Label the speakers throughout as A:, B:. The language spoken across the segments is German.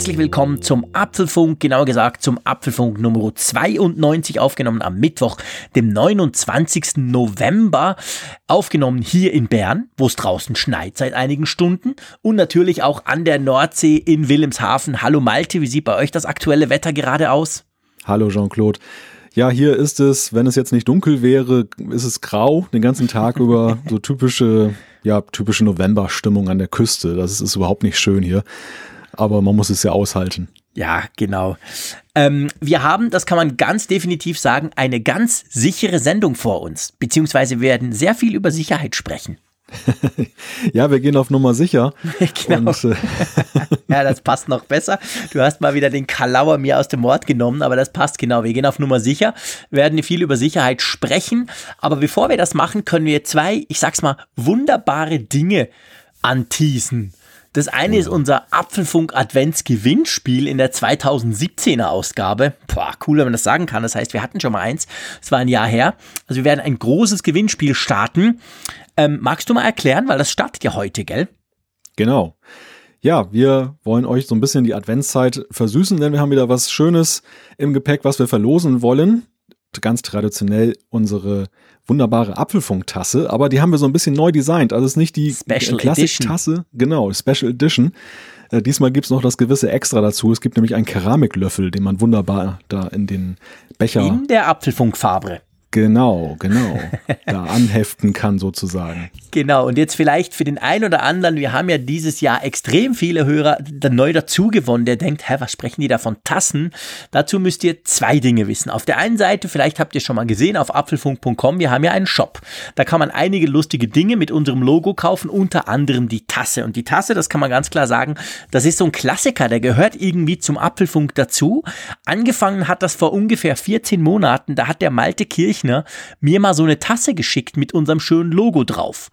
A: Herzlich willkommen zum Apfelfunk, genauer gesagt zum Apfelfunk Nummer 92, aufgenommen am Mittwoch, dem 29. November, aufgenommen hier in Bern, wo es draußen schneit seit einigen Stunden und natürlich auch an der Nordsee in Wilhelmshaven. Hallo Malte, wie sieht bei euch das aktuelle Wetter gerade aus?
B: Hallo Jean-Claude. Ja, hier ist es, wenn es jetzt nicht dunkel wäre, ist es grau den ganzen Tag über so typische, ja, typische Novemberstimmung an der Küste. Das ist, ist überhaupt nicht schön hier aber man muss es ja aushalten.
A: Ja, genau. Ähm, wir haben, das kann man ganz definitiv sagen, eine ganz sichere Sendung vor uns, beziehungsweise werden sehr viel über Sicherheit sprechen.
B: ja, wir gehen auf Nummer sicher.
A: genau. Und, äh ja, das passt noch besser. Du hast mal wieder den Kalauer mir aus dem Wort genommen, aber das passt genau. Wir gehen auf Nummer sicher, werden viel über Sicherheit sprechen. Aber bevor wir das machen, können wir zwei, ich sag's mal, wunderbare Dinge anteasen. Das eine ist unser Apfelfunk Adventsgewinnspiel in der 2017er Ausgabe. Boah, cool, wenn man das sagen kann. Das heißt, wir hatten schon mal eins. Das war ein Jahr her. Also wir werden ein großes Gewinnspiel starten. Ähm, magst du mal erklären, weil das startet ja heute, gell?
B: Genau. Ja, wir wollen euch so ein bisschen die Adventszeit versüßen, denn wir haben wieder was Schönes im Gepäck, was wir verlosen wollen ganz traditionell unsere wunderbare Apfelfunktasse, aber die haben wir so ein bisschen neu designt. Also es ist nicht die Klassik-Tasse, genau, Special Edition. Äh, diesmal gibt's noch das gewisse Extra dazu. Es gibt nämlich einen Keramiklöffel, den man wunderbar da in den Becher.
A: In der Apfelfunkfarbe.
B: Genau, genau. da anheften kann sozusagen.
A: Genau, und jetzt vielleicht für den einen oder anderen, wir haben ja dieses Jahr extrem viele Hörer neu dazugewonnen, der denkt, hä, was sprechen die da von Tassen? Dazu müsst ihr zwei Dinge wissen. Auf der einen Seite, vielleicht habt ihr schon mal gesehen, auf apfelfunk.com, wir haben ja einen Shop. Da kann man einige lustige Dinge mit unserem Logo kaufen, unter anderem die Tasse. Und die Tasse, das kann man ganz klar sagen, das ist so ein Klassiker, der gehört irgendwie zum Apfelfunk dazu. Angefangen hat das vor ungefähr 14 Monaten, da hat der Malte Kirch Rechner mir mal so eine Tasse geschickt mit unserem schönen Logo drauf.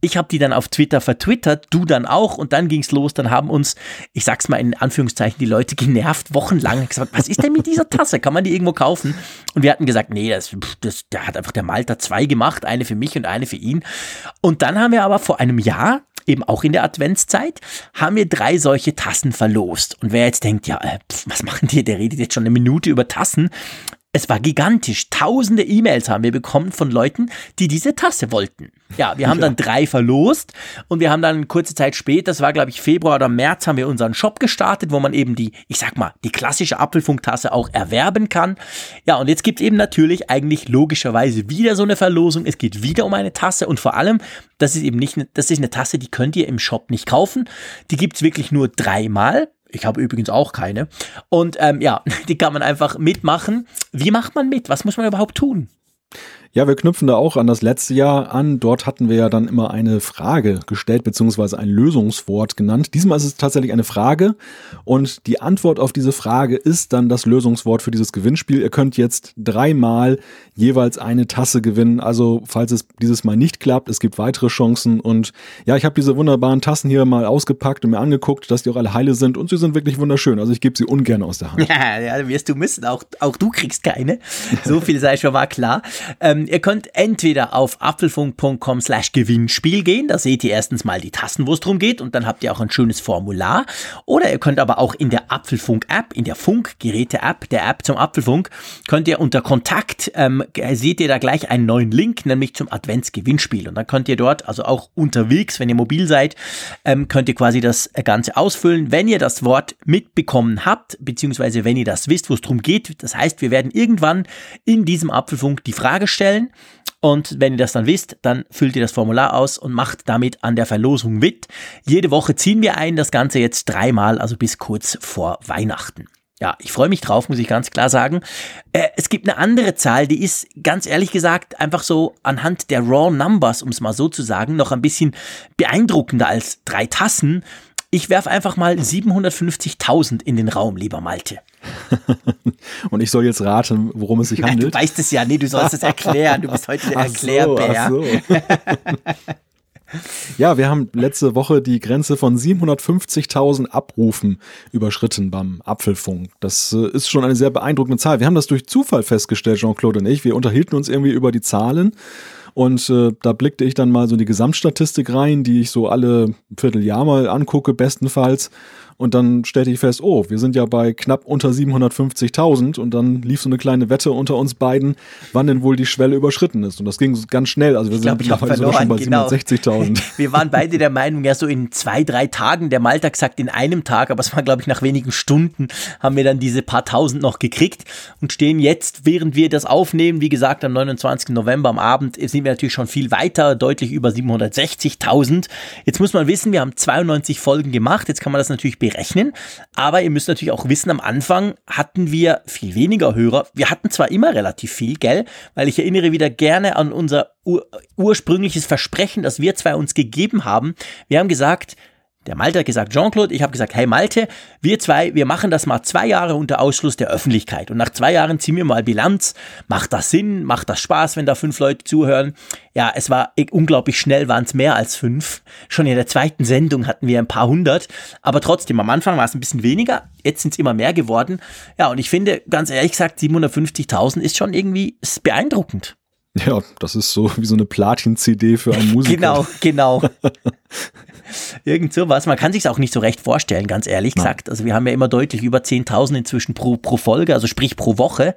A: Ich habe die dann auf Twitter vertwittert, du dann auch und dann ging's los. Dann haben uns, ich sag's mal in Anführungszeichen, die Leute genervt, wochenlang gesagt, was ist denn mit dieser Tasse? Kann man die irgendwo kaufen? Und wir hatten gesagt, nee, das, das, der hat einfach der Malta zwei gemacht, eine für mich und eine für ihn. Und dann haben wir aber vor einem Jahr eben auch in der Adventszeit, haben wir drei solche Tassen verlost. Und wer jetzt denkt, ja, äh, was machen die? Der redet jetzt schon eine Minute über Tassen. Es war gigantisch. Tausende E-Mails haben wir bekommen von Leuten, die diese Tasse wollten. Ja, wir haben ja. dann drei verlost und wir haben dann kurze Zeit später, das war glaube ich Februar oder März, haben wir unseren Shop gestartet, wo man eben die, ich sag mal, die klassische Apfelfunktasse auch erwerben kann. Ja, und jetzt gibt es eben natürlich eigentlich logischerweise wieder so eine Verlosung. Es geht wieder um eine Tasse und vor allem, das ist eben nicht, das ist eine Tasse, die könnt ihr im Shop nicht kaufen. Die gibt's wirklich nur dreimal. Ich habe übrigens auch keine. Und ähm, ja, die kann man einfach mitmachen. Wie macht man mit? Was muss man überhaupt tun?
B: Ja, wir knüpfen da auch an das letzte Jahr an. Dort hatten wir ja dann immer eine Frage gestellt, beziehungsweise ein Lösungswort genannt. Diesmal ist es tatsächlich eine Frage und die Antwort auf diese Frage ist dann das Lösungswort für dieses Gewinnspiel. Ihr könnt jetzt dreimal jeweils eine Tasse gewinnen. Also falls es dieses Mal nicht klappt, es gibt weitere Chancen. Und ja, ich habe diese wunderbaren Tassen hier mal ausgepackt und mir angeguckt, dass die auch alle heile sind und sie sind wirklich wunderschön. Also ich gebe sie ungern aus der Hand.
A: Ja, ja wirst du müssen. Auch, auch du kriegst keine. So viel sei schon mal klar. Ähm, ihr könnt entweder auf apfelfunk.com slash Gewinnspiel gehen, da seht ihr erstens mal die Tasten, wo es drum geht und dann habt ihr auch ein schönes Formular. Oder ihr könnt aber auch in der Apfelfunk-App, in der Funkgeräte-App, der App zum Apfelfunk, könnt ihr unter Kontakt, ähm, seht ihr da gleich einen neuen Link, nämlich zum Adventsgewinnspiel. Und dann könnt ihr dort, also auch unterwegs, wenn ihr mobil seid, ähm, könnt ihr quasi das Ganze ausfüllen. Wenn ihr das Wort mitbekommen habt, beziehungsweise wenn ihr das wisst, wo es drum geht, das heißt, wir werden irgendwann in diesem Apfelfunk die Frage stellen, stellen. Und wenn ihr das dann wisst, dann füllt ihr das Formular aus und macht damit an der Verlosung mit. Jede Woche ziehen wir ein, das Ganze jetzt dreimal, also bis kurz vor Weihnachten. Ja, ich freue mich drauf, muss ich ganz klar sagen. Äh, es gibt eine andere Zahl, die ist ganz ehrlich gesagt einfach so anhand der Raw Numbers, um es mal so zu sagen, noch ein bisschen beeindruckender als drei Tassen. Ich werfe einfach mal 750.000 in den Raum, lieber Malte.
B: Und ich soll jetzt raten, worum es sich handelt.
A: Du weißt es ja, nee, du sollst es erklären. Du bist heute der Erklärbär.
B: So, ach so. Ja, wir haben letzte Woche die Grenze von 750.000 Abrufen überschritten beim Apfelfunk. Das äh, ist schon eine sehr beeindruckende Zahl. Wir haben das durch Zufall festgestellt, Jean-Claude und ich. Wir unterhielten uns irgendwie über die Zahlen und äh, da blickte ich dann mal so in die Gesamtstatistik rein, die ich so alle Vierteljahr mal angucke, bestenfalls. Und dann stellte ich fest, oh, wir sind ja bei knapp unter 750.000 und dann lief so eine kleine Wette unter uns beiden, wann denn wohl die Schwelle überschritten ist. Und das ging ganz schnell. Also wir sind mittlerweile sogar schon bei genau. 760.000.
A: Wir waren beide der Meinung, ja so in zwei, drei Tagen, der Malta sagt in einem Tag, aber es war glaube ich nach wenigen Stunden, haben wir dann diese paar tausend noch gekriegt und stehen jetzt, während wir das aufnehmen, wie gesagt am 29. November am Abend, sind wir natürlich schon viel weiter, deutlich über 760.000. Jetzt muss man wissen, wir haben 92 Folgen gemacht, jetzt kann man das natürlich berechnen. Aber ihr müsst natürlich auch wissen, am Anfang hatten wir viel weniger Hörer. Wir hatten zwar immer relativ viel, gell? Weil ich erinnere wieder gerne an unser ur ursprüngliches Versprechen, das wir zwei uns gegeben haben. Wir haben gesagt, der Malte hat gesagt, Jean-Claude, ich habe gesagt, hey Malte, wir zwei, wir machen das mal zwei Jahre unter Ausschluss der Öffentlichkeit. Und nach zwei Jahren ziehen wir mal Bilanz. Macht das Sinn? Macht das Spaß, wenn da fünf Leute zuhören? Ja, es war unglaublich schnell, waren es mehr als fünf. Schon in der zweiten Sendung hatten wir ein paar hundert. Aber trotzdem, am Anfang war es ein bisschen weniger. Jetzt sind es immer mehr geworden. Ja, und ich finde, ganz ehrlich gesagt, 750.000 ist schon irgendwie ist beeindruckend.
B: Ja, das ist so wie so eine Platin-CD für einen Musiker.
A: genau, genau. Irgend sowas. Man kann sich auch nicht so recht vorstellen, ganz ehrlich gesagt. Also wir haben ja immer deutlich über 10.000 inzwischen pro, pro Folge, also sprich pro Woche.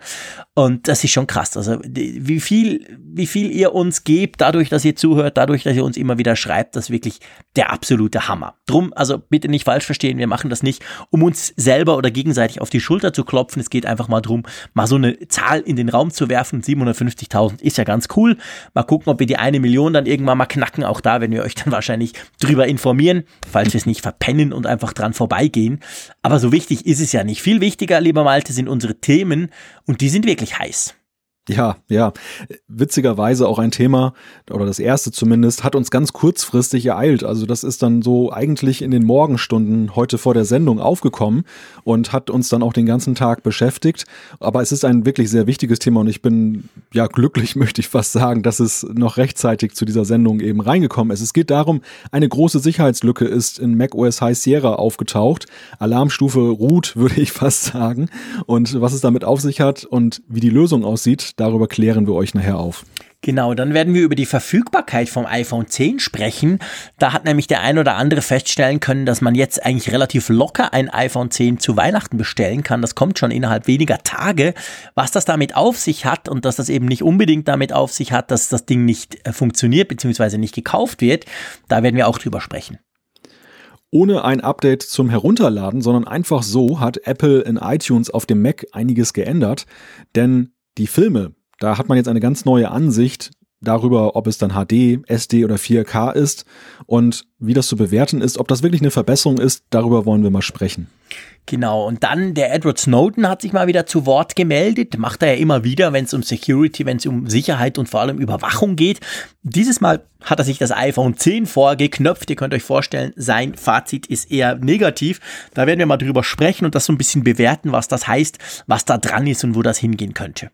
A: Und das ist schon krass. Also wie viel, wie viel ihr uns gebt, dadurch, dass ihr zuhört, dadurch, dass ihr uns immer wieder schreibt, das ist wirklich der absolute Hammer. Drum, also bitte nicht falsch verstehen, wir machen das nicht, um uns selber oder gegenseitig auf die Schulter zu klopfen. Es geht einfach mal drum, mal so eine Zahl in den Raum zu werfen. 750.000 ist ja ganz cool. Mal gucken, ob wir die eine Million dann irgendwann mal knacken. Auch da werden wir euch dann wahrscheinlich drüber informieren falls wir es nicht verpennen und einfach dran vorbeigehen. Aber so wichtig ist es ja nicht. Viel wichtiger, lieber Malte, sind unsere Themen und die sind wirklich heiß.
B: Ja, ja. Witzigerweise auch ein Thema, oder das erste zumindest, hat uns ganz kurzfristig ereilt. Also das ist dann so eigentlich in den Morgenstunden heute vor der Sendung aufgekommen und hat uns dann auch den ganzen Tag beschäftigt. Aber es ist ein wirklich sehr wichtiges Thema und ich bin ja glücklich, möchte ich fast sagen, dass es noch rechtzeitig zu dieser Sendung eben reingekommen ist. Es geht darum, eine große Sicherheitslücke ist in macOS High Sierra aufgetaucht. Alarmstufe Root, würde ich fast sagen. Und was es damit auf sich hat und wie die Lösung aussieht, Darüber klären wir euch nachher auf.
A: Genau, dann werden wir über die Verfügbarkeit vom iPhone 10 sprechen. Da hat nämlich der ein oder andere feststellen können, dass man jetzt eigentlich relativ locker ein iPhone 10 zu Weihnachten bestellen kann. Das kommt schon innerhalb weniger Tage. Was das damit auf sich hat und dass das eben nicht unbedingt damit auf sich hat, dass das Ding nicht äh, funktioniert bzw. nicht gekauft wird, da werden wir auch drüber sprechen.
B: Ohne ein Update zum Herunterladen, sondern einfach so hat Apple in iTunes auf dem Mac einiges geändert, denn die Filme, da hat man jetzt eine ganz neue Ansicht darüber, ob es dann HD, SD oder 4K ist und wie das zu bewerten ist, ob das wirklich eine Verbesserung ist, darüber wollen wir mal sprechen.
A: Genau, und dann der Edward Snowden hat sich mal wieder zu Wort gemeldet, macht er ja immer wieder, wenn es um Security, wenn es um Sicherheit und vor allem Überwachung geht. Dieses Mal hat er sich das iPhone 10 vorgeknöpft. Ihr könnt euch vorstellen, sein Fazit ist eher negativ. Da werden wir mal drüber sprechen und das so ein bisschen bewerten, was das heißt, was da dran ist und wo das hingehen könnte.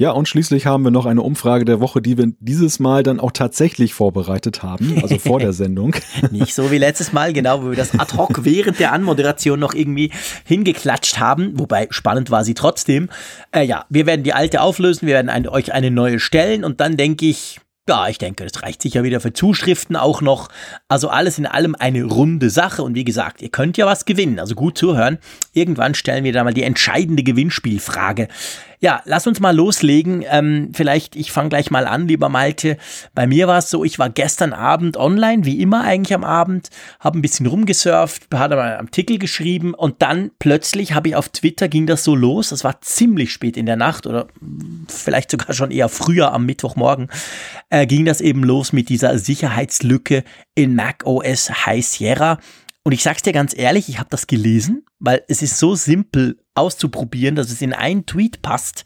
B: Ja, und schließlich haben wir noch eine Umfrage der Woche, die wir dieses Mal dann auch tatsächlich vorbereitet haben, also vor der Sendung.
A: Nicht so wie letztes Mal, genau, wo wir das ad hoc während der Anmoderation noch irgendwie hingeklatscht haben, wobei spannend war sie trotzdem. Äh, ja, wir werden die alte auflösen, wir werden ein, euch eine neue stellen und dann denke ich, ja, ich denke, das reicht sicher wieder für Zuschriften auch noch. Also alles in allem eine runde Sache. Und wie gesagt, ihr könnt ja was gewinnen. Also gut zuhören. Irgendwann stellen wir da mal die entscheidende Gewinnspielfrage. Ja, lass uns mal loslegen. Ähm, vielleicht, ich fange gleich mal an, lieber Malte. Bei mir war es so, ich war gestern Abend online, wie immer eigentlich am Abend, habe ein bisschen rumgesurft, hatte mal einen Artikel geschrieben und dann plötzlich habe ich auf Twitter, ging das so los, das war ziemlich spät in der Nacht oder vielleicht sogar schon eher früher am Mittwochmorgen, äh, ging das eben los mit dieser Sicherheitslücke in Mac OS High Sierra. Und ich sag's dir ganz ehrlich, ich habe das gelesen, weil es ist so simpel auszuprobieren, dass es in einen Tweet passt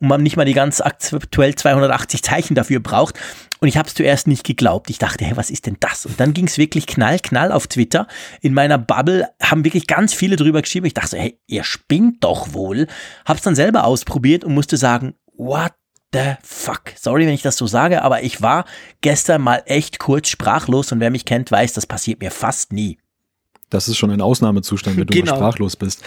A: und man nicht mal die ganz aktuell 280 Zeichen dafür braucht. Und ich habe es zuerst nicht geglaubt. Ich dachte, hey, was ist denn das? Und dann ging es wirklich knall, knall auf Twitter. In meiner Bubble haben wirklich ganz viele drüber geschrieben. Ich dachte so, hey, ihr spinnt doch wohl. Hab's dann selber ausprobiert und musste sagen, what the fuck? Sorry, wenn ich das so sage, aber ich war gestern mal echt kurz sprachlos und wer mich kennt, weiß, das passiert mir fast nie.
B: Das ist schon ein Ausnahmezustand, wenn du
A: Genau.
B: mal sprachlos bist.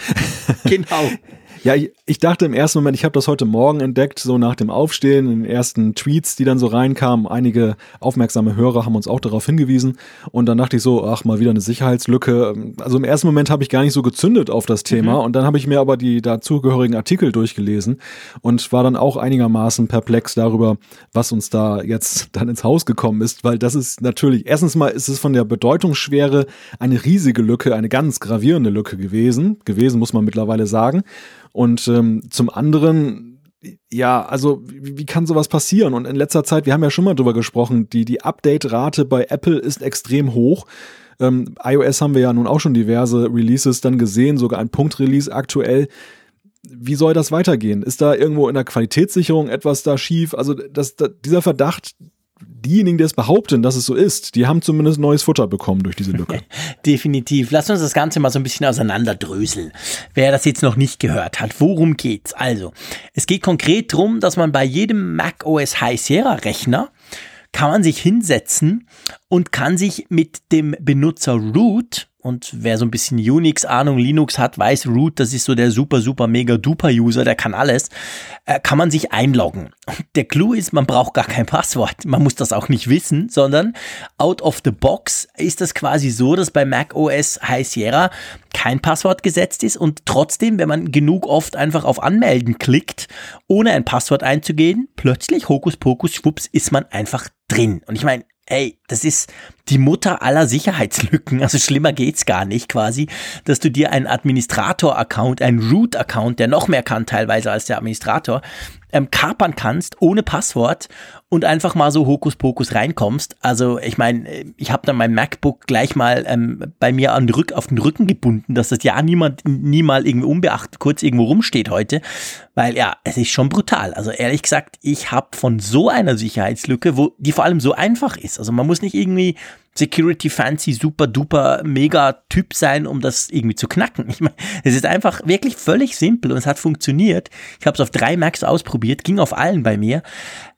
A: Genau.
B: Ja, ich, ich dachte im ersten Moment, ich habe das heute Morgen entdeckt, so nach dem Aufstehen, in den ersten Tweets, die dann so reinkamen. Einige aufmerksame Hörer haben uns auch darauf hingewiesen. Und dann dachte ich so, ach, mal wieder eine Sicherheitslücke. Also im ersten Moment habe ich gar nicht so gezündet auf das Thema. Und dann habe ich mir aber die dazugehörigen Artikel durchgelesen und war dann auch einigermaßen perplex darüber, was uns da jetzt dann ins Haus gekommen ist. Weil das ist natürlich, erstens mal ist es von der Bedeutungsschwere eine riesige Lücke, eine ganz gravierende Lücke gewesen. Gewesen, muss man mittlerweile sagen. Und ähm, zum anderen, ja, also wie, wie kann sowas passieren? Und in letzter Zeit, wir haben ja schon mal drüber gesprochen, die, die Update-Rate bei Apple ist extrem hoch. Ähm, iOS haben wir ja nun auch schon diverse Releases dann gesehen, sogar ein Punkt-Release aktuell. Wie soll das weitergehen? Ist da irgendwo in der Qualitätssicherung etwas da schief? Also das, das, dieser Verdacht, diejenigen, die es behaupten, dass es so ist, die haben zumindest neues Futter bekommen durch diese Lücke.
A: Definitiv. Lass uns das Ganze mal so ein bisschen auseinanderdröseln. Wer das jetzt noch nicht gehört hat, worum geht's? Also, es geht konkret drum, dass man bei jedem Mac OS High Sierra Rechner kann man sich hinsetzen und kann sich mit dem Benutzer Root und wer so ein bisschen Unix-Ahnung, Linux hat, weiß, Root, das ist so der super, super, mega duper User, der kann alles, äh, kann man sich einloggen. Und der Clou ist, man braucht gar kein Passwort. Man muss das auch nicht wissen, sondern out of the box ist das quasi so, dass bei Mac OS High Sierra kein Passwort gesetzt ist und trotzdem, wenn man genug oft einfach auf Anmelden klickt, ohne ein Passwort einzugeben, plötzlich Hokuspokus, schwupps, ist man einfach drin. Und ich meine, ey, das ist die Mutter aller Sicherheitslücken. Also schlimmer geht's gar nicht quasi, dass du dir einen Administrator-Account, einen Root-Account, der noch mehr kann teilweise als der Administrator, ähm, kapern kannst ohne Passwort und einfach mal so Hokuspokus reinkommst. Also ich meine, ich habe dann mein MacBook gleich mal ähm, bei mir an Rück, auf den Rücken gebunden, dass das ja niemand nie irgendwie unbeachtet kurz irgendwo rumsteht heute, weil ja, es ist schon brutal. Also ehrlich gesagt, ich habe von so einer Sicherheitslücke, wo die vor allem so einfach ist. Also man muss nicht irgendwie Security Fancy super duper mega Typ sein, um das irgendwie zu knacken. Ich meine, es ist einfach wirklich völlig simpel und es hat funktioniert. Ich habe es auf drei Macs ausprobiert, ging auf allen bei mir.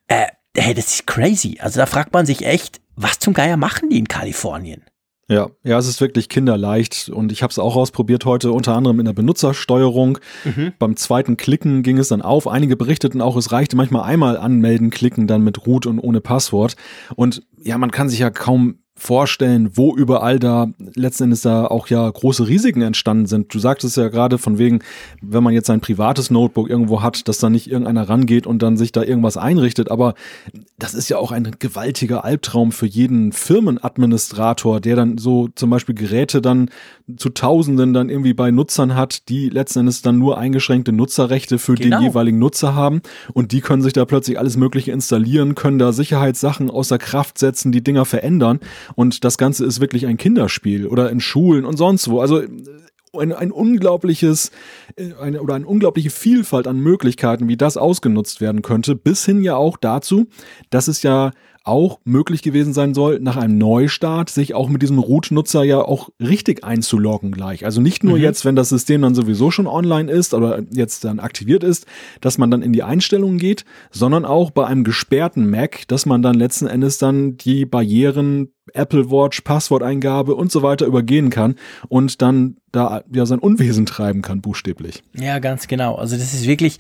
A: Äh, hey, das ist crazy. Also da fragt man sich echt, was zum Geier machen die in Kalifornien?
B: Ja, ja, es ist wirklich kinderleicht und ich habe es auch ausprobiert heute, unter anderem in der Benutzersteuerung.
A: Mhm.
B: Beim zweiten Klicken ging es dann auf. Einige berichteten auch, es reichte manchmal einmal anmelden, klicken, dann mit Root und ohne Passwort. Und ja, man kann sich ja kaum vorstellen, wo überall da letzten Endes da auch ja große Risiken entstanden sind. Du sagtest ja gerade von wegen, wenn man jetzt ein privates Notebook irgendwo hat, dass da nicht irgendeiner rangeht und dann sich da irgendwas einrichtet. Aber das ist ja auch ein gewaltiger Albtraum für jeden Firmenadministrator, der dann so zum Beispiel Geräte dann zu Tausenden dann irgendwie bei Nutzern hat, die letzten Endes dann nur eingeschränkte Nutzerrechte für
A: Genau.
B: den jeweiligen Nutzer haben und die können sich da plötzlich alles Mögliche installieren, können da Sicherheitssachen außer Kraft setzen, die Dinger verändern und das Ganze ist wirklich ein Kinderspiel oder in Schulen und sonst wo. Also ein, ein unglaubliches äh, eine, oder eine unglaubliche Vielfalt an Möglichkeiten, wie das ausgenutzt werden könnte, bis hin ja auch dazu, dass es ja auch möglich gewesen sein soll, nach einem Neustart sich auch mit diesem Root-Nutzer ja auch richtig einzuloggen gleich. Also nicht nur
A: Mhm.
B: jetzt, wenn das System dann sowieso schon online ist oder jetzt dann aktiviert ist, dass man dann in die Einstellungen geht, sondern auch bei einem gesperrten Mac, dass man dann letzten Endes dann die Barrieren Apple Watch, Passworteingabe und so weiter übergehen kann und dann da ja sein Unwesen treiben kann, buchstäblich.
A: Ja, ganz genau. Also das ist wirklich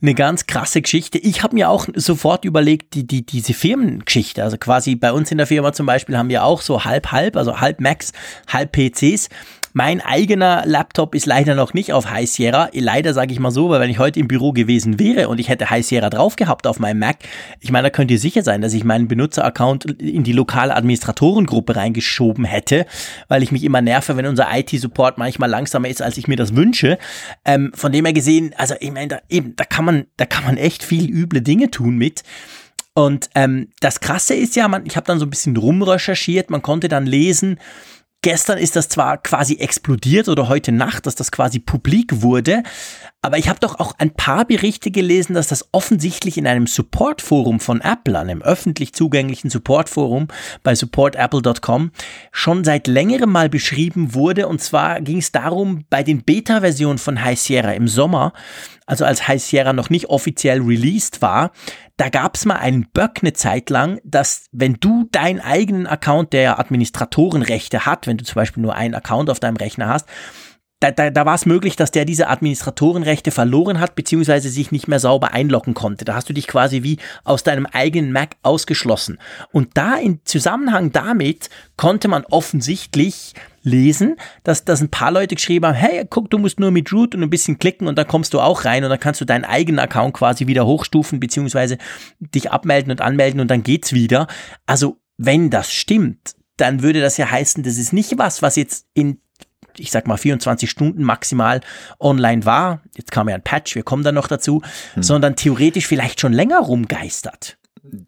A: eine ganz krasse Geschichte. Ich habe mir auch sofort überlegt, die, die, diese Firmengeschichte, also quasi bei uns in der Firma zum Beispiel haben wir auch so halb-halb, also halb Macs, halb PCs. Mein eigener Laptop ist leider noch nicht auf High Sierra. Leider sage ich mal so, weil wenn ich heute im Büro gewesen wäre und ich hätte High Sierra drauf gehabt auf meinem Mac, ich meine, da könnt ihr sicher sein, dass ich meinen Benutzeraccount in die lokale Administratorengruppe reingeschoben hätte, weil ich mich immer nerve, wenn unser IT-Support manchmal langsamer ist, als ich mir das wünsche. Ähm, von dem her gesehen, also ich meine, da, eben, da kann man, da kann man echt viel üble Dinge tun mit. Und ähm, das Krasse ist ja, man, ich habe dann so ein bisschen rumrecherchiert, man konnte dann lesen, Gestern ist das zwar quasi explodiert oder heute Nacht, dass das quasi publik wurde, aber ich habe doch auch ein paar Berichte gelesen, dass das offensichtlich in einem Supportforum von Apple, einem öffentlich zugänglichen Supportforum bei supportapple.com, schon seit längerem mal beschrieben wurde. Und zwar ging es darum, bei den Beta-Versionen von High Sierra im Sommer, also als High Sierra noch nicht offiziell released war, da gab es mal einen Bug eine Zeit lang, dass wenn du deinen eigenen Account, der ja Administratorenrechte hat, wenn du zum Beispiel nur einen Account auf deinem Rechner hast, da, da, da war es möglich, dass der diese Administratorenrechte verloren hat, beziehungsweise sich nicht mehr sauber einloggen konnte. Da hast du dich quasi wie aus deinem eigenen Mac ausgeschlossen. Und da in Zusammenhang damit konnte man offensichtlich lesen, dass, dass ein paar Leute geschrieben haben, hey, guck, du musst nur mit Root und ein bisschen klicken und dann kommst du auch rein und dann kannst du deinen eigenen Account quasi wieder hochstufen, beziehungsweise dich abmelden und anmelden und dann geht's wieder. Also, wenn das stimmt, dann würde das ja heißen, das ist nicht was, was jetzt in ich sag mal 24 Stunden maximal online war, jetzt kam ja ein Patch, wir kommen dann noch dazu, hm. sondern theoretisch vielleicht schon länger rumgeistert.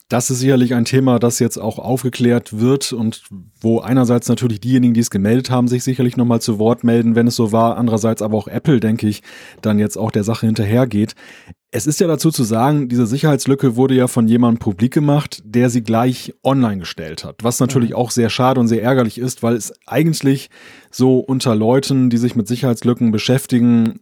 B: Das ist sicherlich ein Thema, das jetzt auch aufgeklärt wird und wo einerseits natürlich diejenigen, die es gemeldet haben, sich sicherlich nochmal zu Wort melden, wenn es so war. Andererseits aber auch Apple, denke ich, dann jetzt auch der Sache hinterhergeht. Es ist ja dazu zu sagen, diese Sicherheitslücke wurde ja von jemandem publik gemacht, der sie gleich online gestellt hat. Was natürlich mhm. auch sehr schade und sehr ärgerlich ist, weil es eigentlich so unter Leuten, die sich mit Sicherheitslücken beschäftigen,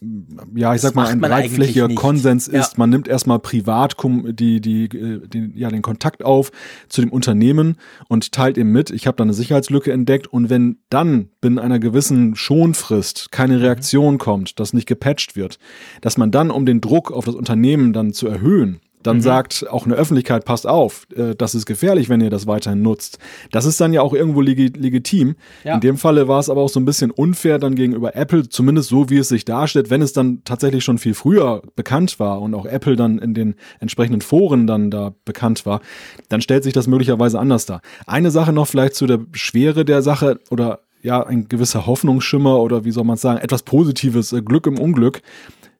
B: ja, ich das sag mal, ein breitflächiger Konsens ist. Ja. Man nimmt erstmal privat die, die, die, ja, den Kontakt auf zu dem Unternehmen und teilt ihm mit, ich habe da eine Sicherheitslücke entdeckt und wenn dann binnen einer gewissen Schonfrist keine mhm. Reaktion kommt, das nicht gepatcht wird, dass man dann um den Druck auf das Unternehmen Unternehmen dann zu erhöhen, dann mhm. sagt auch eine Öffentlichkeit, passt auf, äh, das ist gefährlich, wenn ihr das weiterhin nutzt. Das ist dann ja auch irgendwo legi legitim. Ja. In dem Falle war es aber auch so ein bisschen unfair dann gegenüber Apple, zumindest so, wie es sich darstellt, wenn es dann tatsächlich schon viel früher bekannt war und auch Apple dann in den entsprechenden Foren dann da bekannt war, dann stellt sich das möglicherweise anders dar. Eine Sache noch vielleicht zu der Schwere der Sache oder ja, ein gewisser Hoffnungsschimmer oder wie soll man sagen, etwas Positives, äh, Glück im Unglück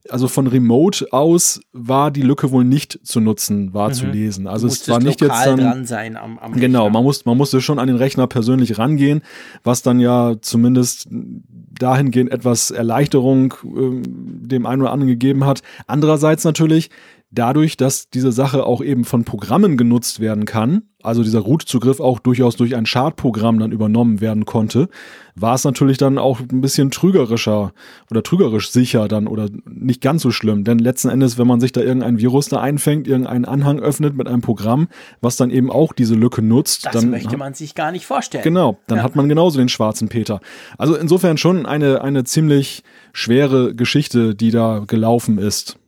B: also von Remote aus war die Lücke wohl nicht zu nutzen, war mhm. zu lesen. Also es war nicht jetzt dann
A: dran sein am, am
B: genau, man muss man musste schon an den Rechner persönlich rangehen, was dann ja zumindest dahingehend etwas Erleichterung äh, dem einen oder anderen gegeben hat. Andererseits natürlich dadurch, dass diese Sache auch eben von Programmen genutzt werden kann, also dieser Root-Zugriff auch durchaus durch ein Schadprogramm dann übernommen werden konnte, war es natürlich dann auch ein bisschen trügerischer oder trügerisch sicher dann oder nicht ganz so schlimm. Denn letzten Endes, wenn man sich da irgendein Virus da einfängt, irgendeinen Anhang öffnet mit einem Programm, was dann eben auch diese Lücke nutzt,
A: das
B: dann
A: möchte man sich gar nicht vorstellen.
B: Genau, dann ja. hat man genauso den schwarzen Peter. Also insofern schon eine, eine ziemlich schwere Geschichte, die da gelaufen ist.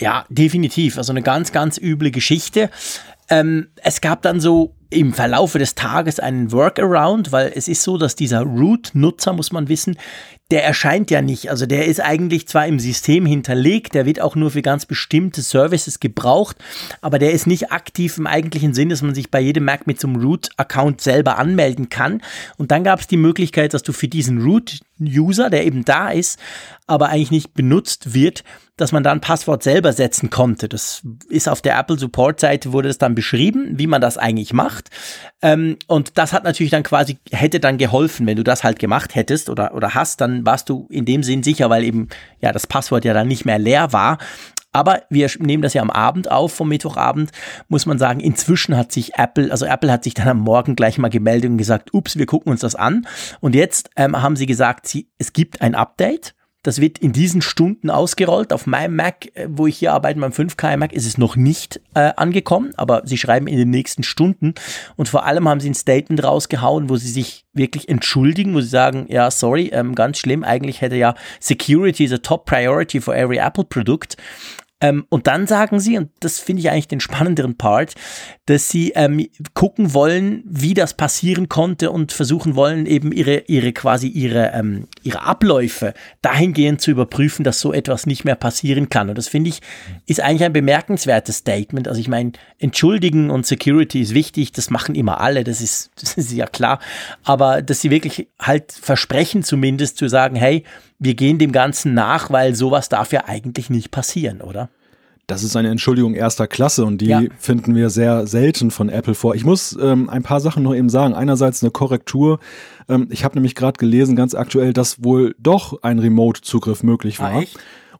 A: Ja, definitiv. Also eine ganz, ganz üble Geschichte. Ähm, es gab dann so im Verlaufe des Tages einen Workaround, weil es ist so, dass dieser Root-Nutzer, muss man wissen, der erscheint ja nicht. Also der ist eigentlich zwar im System hinterlegt, der wird auch nur für ganz bestimmte Services gebraucht, aber der ist nicht aktiv im eigentlichen Sinn, dass man sich bei jedem Mac mit so einem Root-Account selber anmelden kann. Und dann gab es die Möglichkeit, dass du für diesen Root-User, der eben da ist, aber eigentlich nicht benutzt wird, dass man dann Passwort selber setzen konnte. Das ist auf der Apple Support Seite wurde das dann beschrieben, wie man das eigentlich macht. Ähm, und das hat natürlich dann quasi, hätte dann geholfen, wenn du das halt gemacht hättest oder, oder hast, dann warst du in dem Sinn sicher, weil eben, ja, das Passwort ja dann nicht mehr leer war. Aber wir nehmen das ja am Abend auf, vom Mittwochabend, muss man sagen, inzwischen hat sich Apple, also Apple hat sich dann am Morgen gleich mal gemeldet und gesagt, ups, wir gucken uns das an. Und jetzt ähm, haben sie gesagt, sie, es gibt ein Update das wird in diesen Stunden ausgerollt. Auf meinem Mac, äh, wo ich hier arbeite, meinem 5K Mac, ist es noch nicht äh, angekommen, aber sie schreiben in den nächsten Stunden. Und vor allem haben sie ein Statement rausgehauen, wo sie sich wirklich entschuldigen, wo sie sagen, ja, sorry, ähm, ganz schlimm, eigentlich hätte ja Security the top priority for every Apple Produkt. Ähm, und dann sagen sie, und das finde ich eigentlich den spannenderen Part, dass sie ähm, gucken wollen, wie das passieren konnte und versuchen wollen, eben ihre, ihre quasi ihre, ähm, ihre Abläufe dahingehend zu überprüfen, dass so etwas nicht mehr passieren kann. Und das finde ich, ist eigentlich ein bemerkenswertes Statement. Also ich meine, entschuldigen und Security ist wichtig, das machen immer alle, das ist, das ist ja klar. Aber dass sie wirklich halt versprechen zumindest zu sagen, hey, wir gehen dem Ganzen nach, weil sowas darf ja eigentlich nicht passieren, oder?
B: Das ist eine Entschuldigung erster Klasse und die ja. finden wir sehr selten von Apple vor. Ich muss ähm, ein paar Sachen noch eben sagen. Einerseits eine Korrektur. Ähm, ich habe nämlich gerade gelesen, ganz aktuell, dass wohl doch ein Remote-Zugriff möglich war. Ah,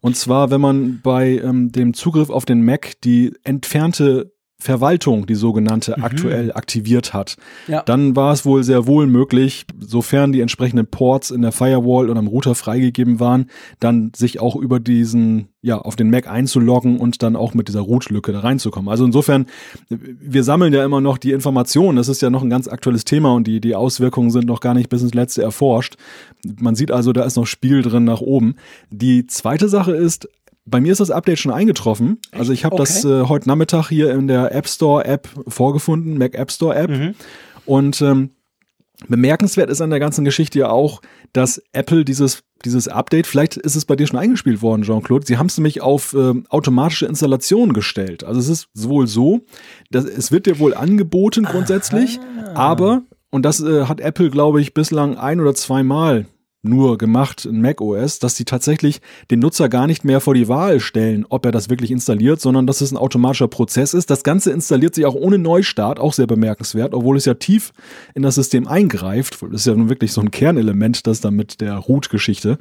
B: und zwar, wenn man bei ähm, dem Zugriff auf den Mac die entfernte Verwaltung, die sogenannte, mhm. aktuell aktiviert hat.
A: Ja.
B: Dann war es wohl sehr wohl möglich, sofern die entsprechenden Ports in der Firewall oder am Router freigegeben waren, dann sich auch über diesen, ja, auf den Mac einzuloggen und dann auch mit dieser Root-Lücke da reinzukommen. Also insofern, wir sammeln ja immer noch die Informationen. Das ist ja noch ein ganz aktuelles Thema und die, die Auswirkungen sind noch gar nicht bis ins Letzte erforscht. Man sieht also, da ist noch Spiel drin nach oben. Die zweite Sache ist, bei mir ist das Update schon eingetroffen. Also ich habe okay. das äh, heute Nachmittag hier in der App Store App vorgefunden, Mac App Store App. Mhm. Und ähm, bemerkenswert ist an der ganzen Geschichte ja auch, dass Apple dieses dieses Update, vielleicht ist es bei dir schon eingespielt worden, Jean-Claude. Sie haben es nämlich auf äh, automatische Installation gestellt. Also es ist wohl so, dass es wird dir wohl angeboten grundsätzlich, Aha. aber und das äh, hat Apple, glaube ich, bislang ein oder zweimal nur gemacht in macOS, dass sie tatsächlich den Nutzer gar nicht mehr vor die Wahl stellen, ob er das wirklich installiert, sondern dass es ein automatischer Prozess ist. Das Ganze installiert sich auch ohne Neustart, auch sehr bemerkenswert, obwohl es ja tief in das System eingreift. Das ist ja nun wirklich so ein Kernelement, das da mit der Root-Geschichte.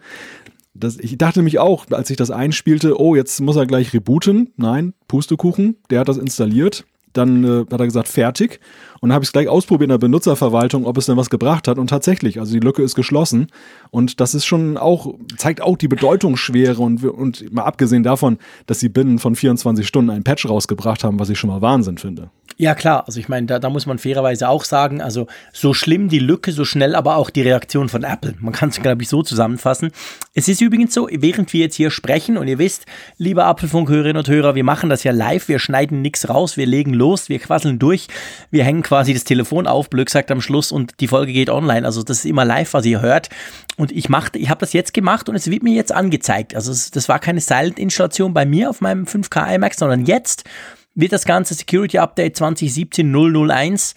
B: Ich dachte mich auch, als ich das einspielte, oh, jetzt muss er gleich rebooten. Nein, Pustekuchen, der hat das installiert. Dann äh, hat er gesagt, fertig. Und dann habe ich es gleich ausprobiert in der Benutzerverwaltung, ob es denn was gebracht hat. Und tatsächlich, also die Lücke ist geschlossen. Und das ist schon auch, zeigt auch die Bedeutungsschwere und, und mal abgesehen davon, dass sie binnen von 24 Stunden einen Patch rausgebracht haben, was ich schon mal Wahnsinn finde.
A: Ja, klar. Also ich meine, da, da muss man fairerweise auch sagen, also so schlimm die Lücke, so schnell aber auch die Reaktion von Apple. Man kann es, glaube ich, so zusammenfassen. Es ist übrigens so, während wir jetzt hier sprechen und ihr wisst, liebe Apfelfunk-Hörerinnen und Hörer, wir machen das ja live, wir schneiden nichts raus, wir legen los, wir quasseln durch, wir hängen quasi das Telefon auf, Blöck sagt am Schluss und die Folge geht online. Also das ist immer live, was ihr hört. Und ich machte, ich habe das jetzt gemacht und es wird mir jetzt angezeigt. Also es, das war keine Silent-Installation bei mir auf meinem 5K iMac, sondern jetzt wird das ganze Security Update 2017 001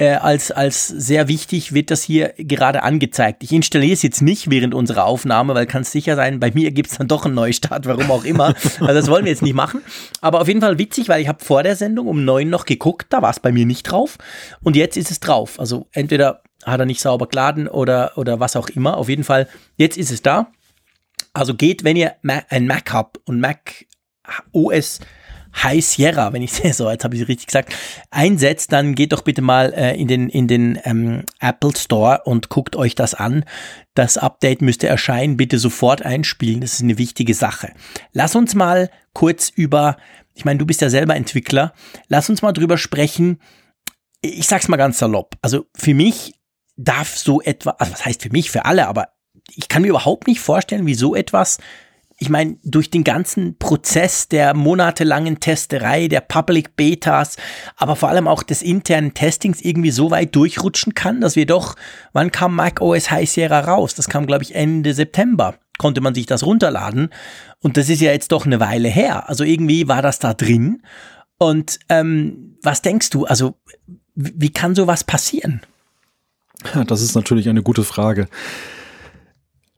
A: äh, als, als sehr wichtig wird das hier gerade angezeigt. Ich installiere es jetzt nicht während unserer Aufnahme, weil kann es sicher sein, bei mir gibt es dann doch einen Neustart, warum auch immer. also das wollen wir jetzt nicht machen. Aber auf jeden Fall witzig, weil ich habe vor der Sendung um neun noch geguckt, da war es bei mir nicht drauf. Und jetzt ist es drauf. Also entweder hat er nicht sauber geladen oder, oder was auch immer. Auf jeden Fall, jetzt ist es da. Also geht, wenn ihr ein Mac habt und Mac OS High Sierra, wenn ich so, jetzt habe ich richtig gesagt, einsetzt, dann geht doch bitte mal äh, in den, in den ähm, Apple Store und guckt euch das an. Das Update müsste erscheinen, bitte sofort einspielen, das ist eine wichtige Sache. Lass uns mal kurz über, ich meine, du bist ja selber Entwickler, lass uns mal drüber sprechen. Ich sag's mal ganz salopp. Also für mich darf so etwas, also was heißt für mich, für alle, aber ich kann mir überhaupt nicht vorstellen, wie so etwas ich meine, durch den ganzen Prozess der monatelangen Testerei, der Public Betas, aber vor allem auch des internen Testings irgendwie so weit durchrutschen kann, dass wir doch, wann kam Mac OS High Sierra raus? Das kam, glaube ich, Ende September. Konnte man sich das runterladen. Und das ist ja jetzt doch eine Weile her. Also irgendwie war das da drin. Und ähm, was denkst du? Also, wie kann sowas passieren?
B: Das ist natürlich eine gute Frage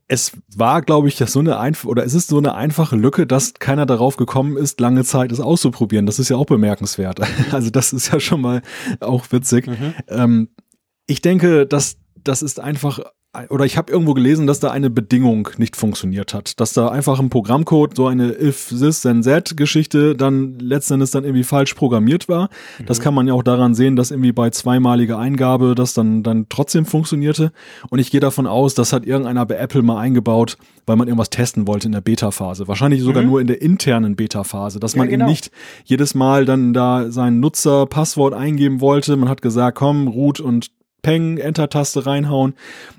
B: es war, glaube ich, so eine einfach oder es ist so eine einfache Lücke, dass keiner darauf gekommen ist, lange Zeit es auszuprobieren. Das ist ja auch bemerkenswert. Also das ist ja schon mal auch witzig. Mhm. Ähm, ich denke, dass das ist einfach oder ich habe irgendwo gelesen, dass da eine Bedingung nicht funktioniert hat, dass da einfach im Programmcode so eine if this then that Geschichte dann letztendlich dann irgendwie falsch programmiert war. Mhm. Das kann man ja auch daran sehen, dass irgendwie bei zweimaliger Eingabe das dann dann trotzdem funktionierte und ich gehe davon aus, das hat irgendeiner bei Apple mal eingebaut, weil man irgendwas testen wollte in der Beta Phase, wahrscheinlich sogar mhm. nur in der internen Beta Phase, dass man ja, genau. eben nicht jedes Mal dann da sein Nutzer Passwort eingeben wollte, man hat gesagt, komm, root und Peng, Enter-Taste reinhauen.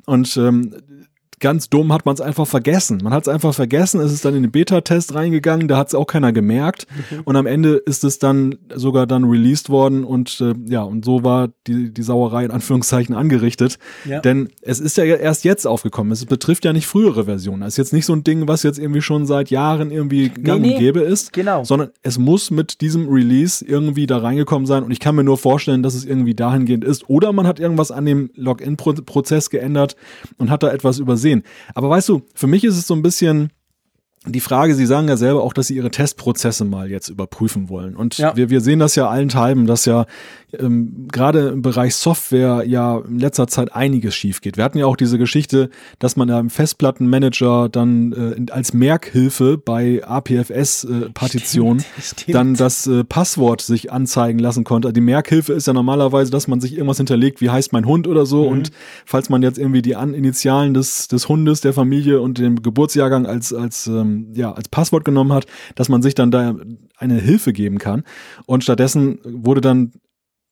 B: Und ähm, ganz dumm hat man es einfach vergessen. Man hat es einfach vergessen, es ist dann in den Beta-Test reingegangen, da hat es auch keiner gemerkt. Mhm. Und am Ende ist es dann sogar dann released worden und äh, ja, und so war die, die Sauerei in Anführungszeichen angerichtet. Ja. Denn es ist ja erst jetzt aufgekommen. Es betrifft ja nicht frühere Versionen. Es ist jetzt nicht so ein Ding, was jetzt irgendwie schon seit Jahren irgendwie gang nee, nee. und gäbe ist.
A: Genau.
B: Sondern es muss mit diesem Release irgendwie da reingekommen sein. Und ich kann mir nur vorstellen, dass es irgendwie dahingehend ist. Oder man hat irgendwas an dem Login-Prozess geändert und hat da etwas übersehen sehen. Aber weißt du, für mich ist es so ein bisschen, die Frage, Sie sagen ja selber auch, dass Sie Ihre Testprozesse mal jetzt überprüfen wollen. Und
A: Ja.
B: wir, wir sehen das ja allenthalben, dass ja ähm, gerade im Bereich Software ja in letzter Zeit einiges schief geht. Wir hatten ja auch diese Geschichte, dass man ja im Festplattenmanager dann äh, als Merkhilfe bei APFS-Partitionen
A: stimmt.
B: dann das äh, Passwort sich anzeigen lassen konnte. Die Merkhilfe ist ja normalerweise, dass man sich irgendwas hinterlegt, wie heißt mein Hund oder so. Und falls man jetzt irgendwie die An Initialen des, des Hundes, der Familie und den Geburtsjahrgang als, als, ähm, ja, als Passwort genommen hat, dass man sich dann da eine Hilfe geben kann. Und stattdessen wurde dann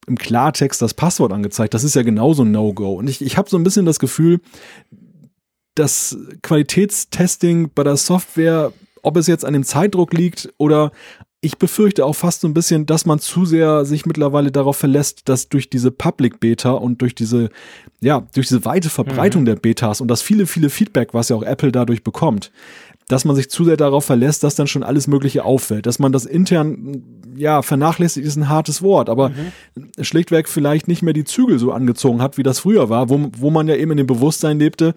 B: im Klartext das Passwort angezeigt. Das ist ja genauso ein No-Go. Und ich, ich habe so ein bisschen das Gefühl, das Qualitätstesting bei der Software, ob es jetzt an dem Zeitdruck liegt oder ich befürchte auch fast so ein bisschen, dass man zu sehr sich mittlerweile darauf verlässt, dass durch diese Public Beta und durch diese, ja, durch diese weite Verbreitung der Betas und das viele, viele Feedback, was ja auch Apple dadurch bekommt, dass man sich zu sehr darauf verlässt, dass dann schon alles Mögliche auffällt. Dass man das intern, ja, vernachlässigt ist ein hartes Wort, aber schlichtweg vielleicht nicht mehr die Zügel so angezogen hat, wie das früher war, wo, wo man ja eben in dem Bewusstsein lebte,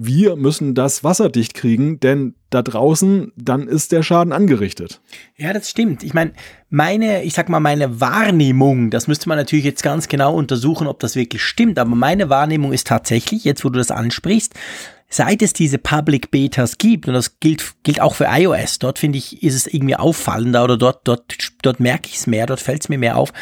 B: wir müssen das wasserdicht kriegen, denn da draußen, dann ist der Schaden angerichtet.
A: Ja, das stimmt. Ich meine, meine, ich sag mal, meine Wahrnehmung, das müsste man natürlich jetzt ganz genau untersuchen, ob das wirklich stimmt, aber meine Wahrnehmung ist tatsächlich, jetzt wo du das ansprichst, seit es diese Public Betas gibt, und das gilt, gilt auch für iOS, dort finde ich, ist es irgendwie auffallender oder dort, dort, dort merke ich es mehr, dort fällt es mir mehr auf.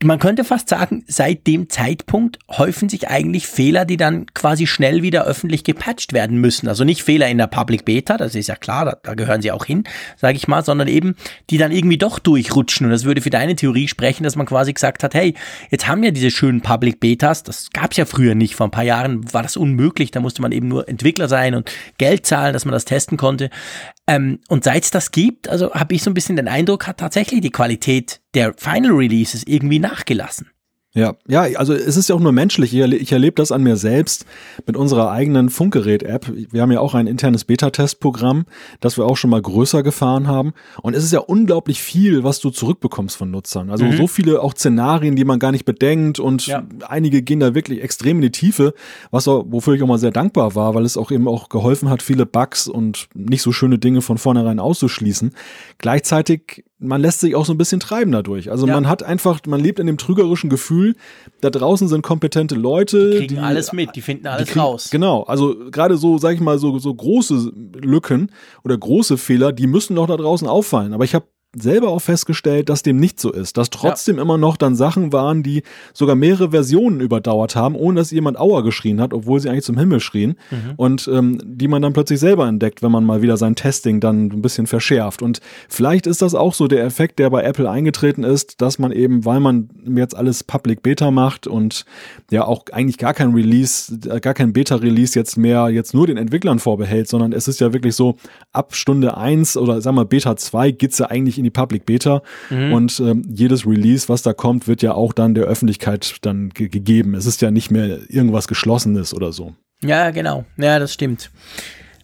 A: Man könnte fast sagen, seit dem Zeitpunkt häufen sich eigentlich Fehler, die dann quasi schnell wieder öffentlich gepatcht werden müssen. Also nicht Fehler in der Public Beta, das ist ja klar, da, da gehören sie auch hin, sage ich mal, sondern eben, die dann irgendwie doch durchrutschen. Und das würde für deine Theorie sprechen, dass man quasi gesagt hat, hey, jetzt haben wir diese schönen Public Betas, das gab es ja früher nicht. Vor ein paar Jahren war das unmöglich, da musste man eben nur Entwickler sein und Geld zahlen, dass man das testen konnte. Ähm, und seit es das gibt, also habe ich so ein bisschen den Eindruck, hat tatsächlich die Qualität der Final Releases irgendwie nachgelassen.
B: Ja, ja, also es ist ja auch nur menschlich. Ich, erle ich erlebe das an mir selbst mit unserer eigenen Funkgerät-App. Wir haben ja auch ein internes Beta-Testprogramm, das wir auch schon mal größer gefahren haben. Und es ist ja unglaublich viel, was du zurückbekommst von Nutzern. Also so viele auch Szenarien, die man gar nicht bedenkt und
A: Ja.
B: einige gehen da wirklich extrem in die Tiefe, was auch, wofür ich auch mal sehr dankbar war, weil es auch eben auch geholfen hat, viele Bugs und nicht so schöne Dinge von vornherein auszuschließen. Gleichzeitig, man lässt sich auch so ein bisschen treiben dadurch. Also
A: Ja.
B: man hat einfach, man lebt in dem trügerischen Gefühl, da draußen sind kompetente Leute.
A: Die kriegen alles mit, die finden alles
B: kriegen-
A: raus.
B: Genau, also gerade so, sag ich mal, so, so große Lücken oder große Fehler, die müssen doch da draußen auffallen. Aber ich habe selber auch festgestellt, dass dem nicht so ist, dass trotzdem immer noch dann Sachen waren, die sogar mehrere Versionen überdauert haben, ohne dass jemand Aua geschrien hat, obwohl sie eigentlich zum Himmel schrien
A: Mhm.
B: und ähm, die man dann plötzlich selber entdeckt, wenn man mal wieder sein Testing dann ein bisschen verschärft. Und vielleicht ist das auch so der Effekt, der bei Apple eingetreten ist, dass man eben, weil man jetzt alles Public Beta macht und ja auch eigentlich gar kein Release, äh, gar kein Beta-Release jetzt mehr jetzt nur den Entwicklern vorbehält, sondern es ist ja wirklich so, ab Stunde eins oder sagen wir Beta 2 geht's ja eigentlich in die Public Beta und ähm, jedes Release, was da kommt, wird ja auch dann der Öffentlichkeit dann ge gegeben. Es ist ja nicht mehr irgendwas Geschlossenes oder so.
A: Ja, genau. Ja, das stimmt.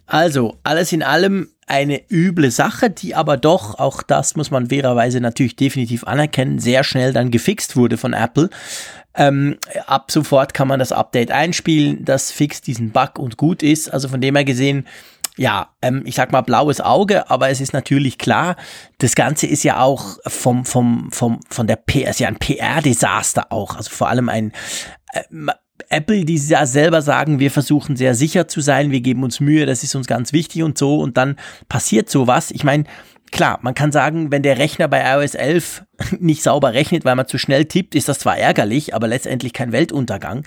A: Also, alles in allem eine üble Sache, die aber doch, auch das muss man fairerweise natürlich definitiv anerkennen, sehr schnell dann gefixt wurde von Apple. Ähm, ab sofort kann man das Update einspielen, das fixt diesen Bug und gut ist. Also von dem her gesehen, ja, ähm, ich sag mal blaues Auge, aber es ist natürlich klar, das Ganze ist ja auch vom, vom, vom, von der PR, ist ja ein PR-Desaster auch. Also vor allem ein, äh, Apple, die ja selber sagen, wir versuchen sehr sicher zu sein, wir geben uns Mühe, das ist uns ganz wichtig und so, und dann passiert sowas. Ich meine, klar, man kann sagen, wenn der Rechner bei iOS 11 nicht sauber rechnet, weil man zu schnell tippt, ist das zwar ärgerlich, aber letztendlich kein Weltuntergang.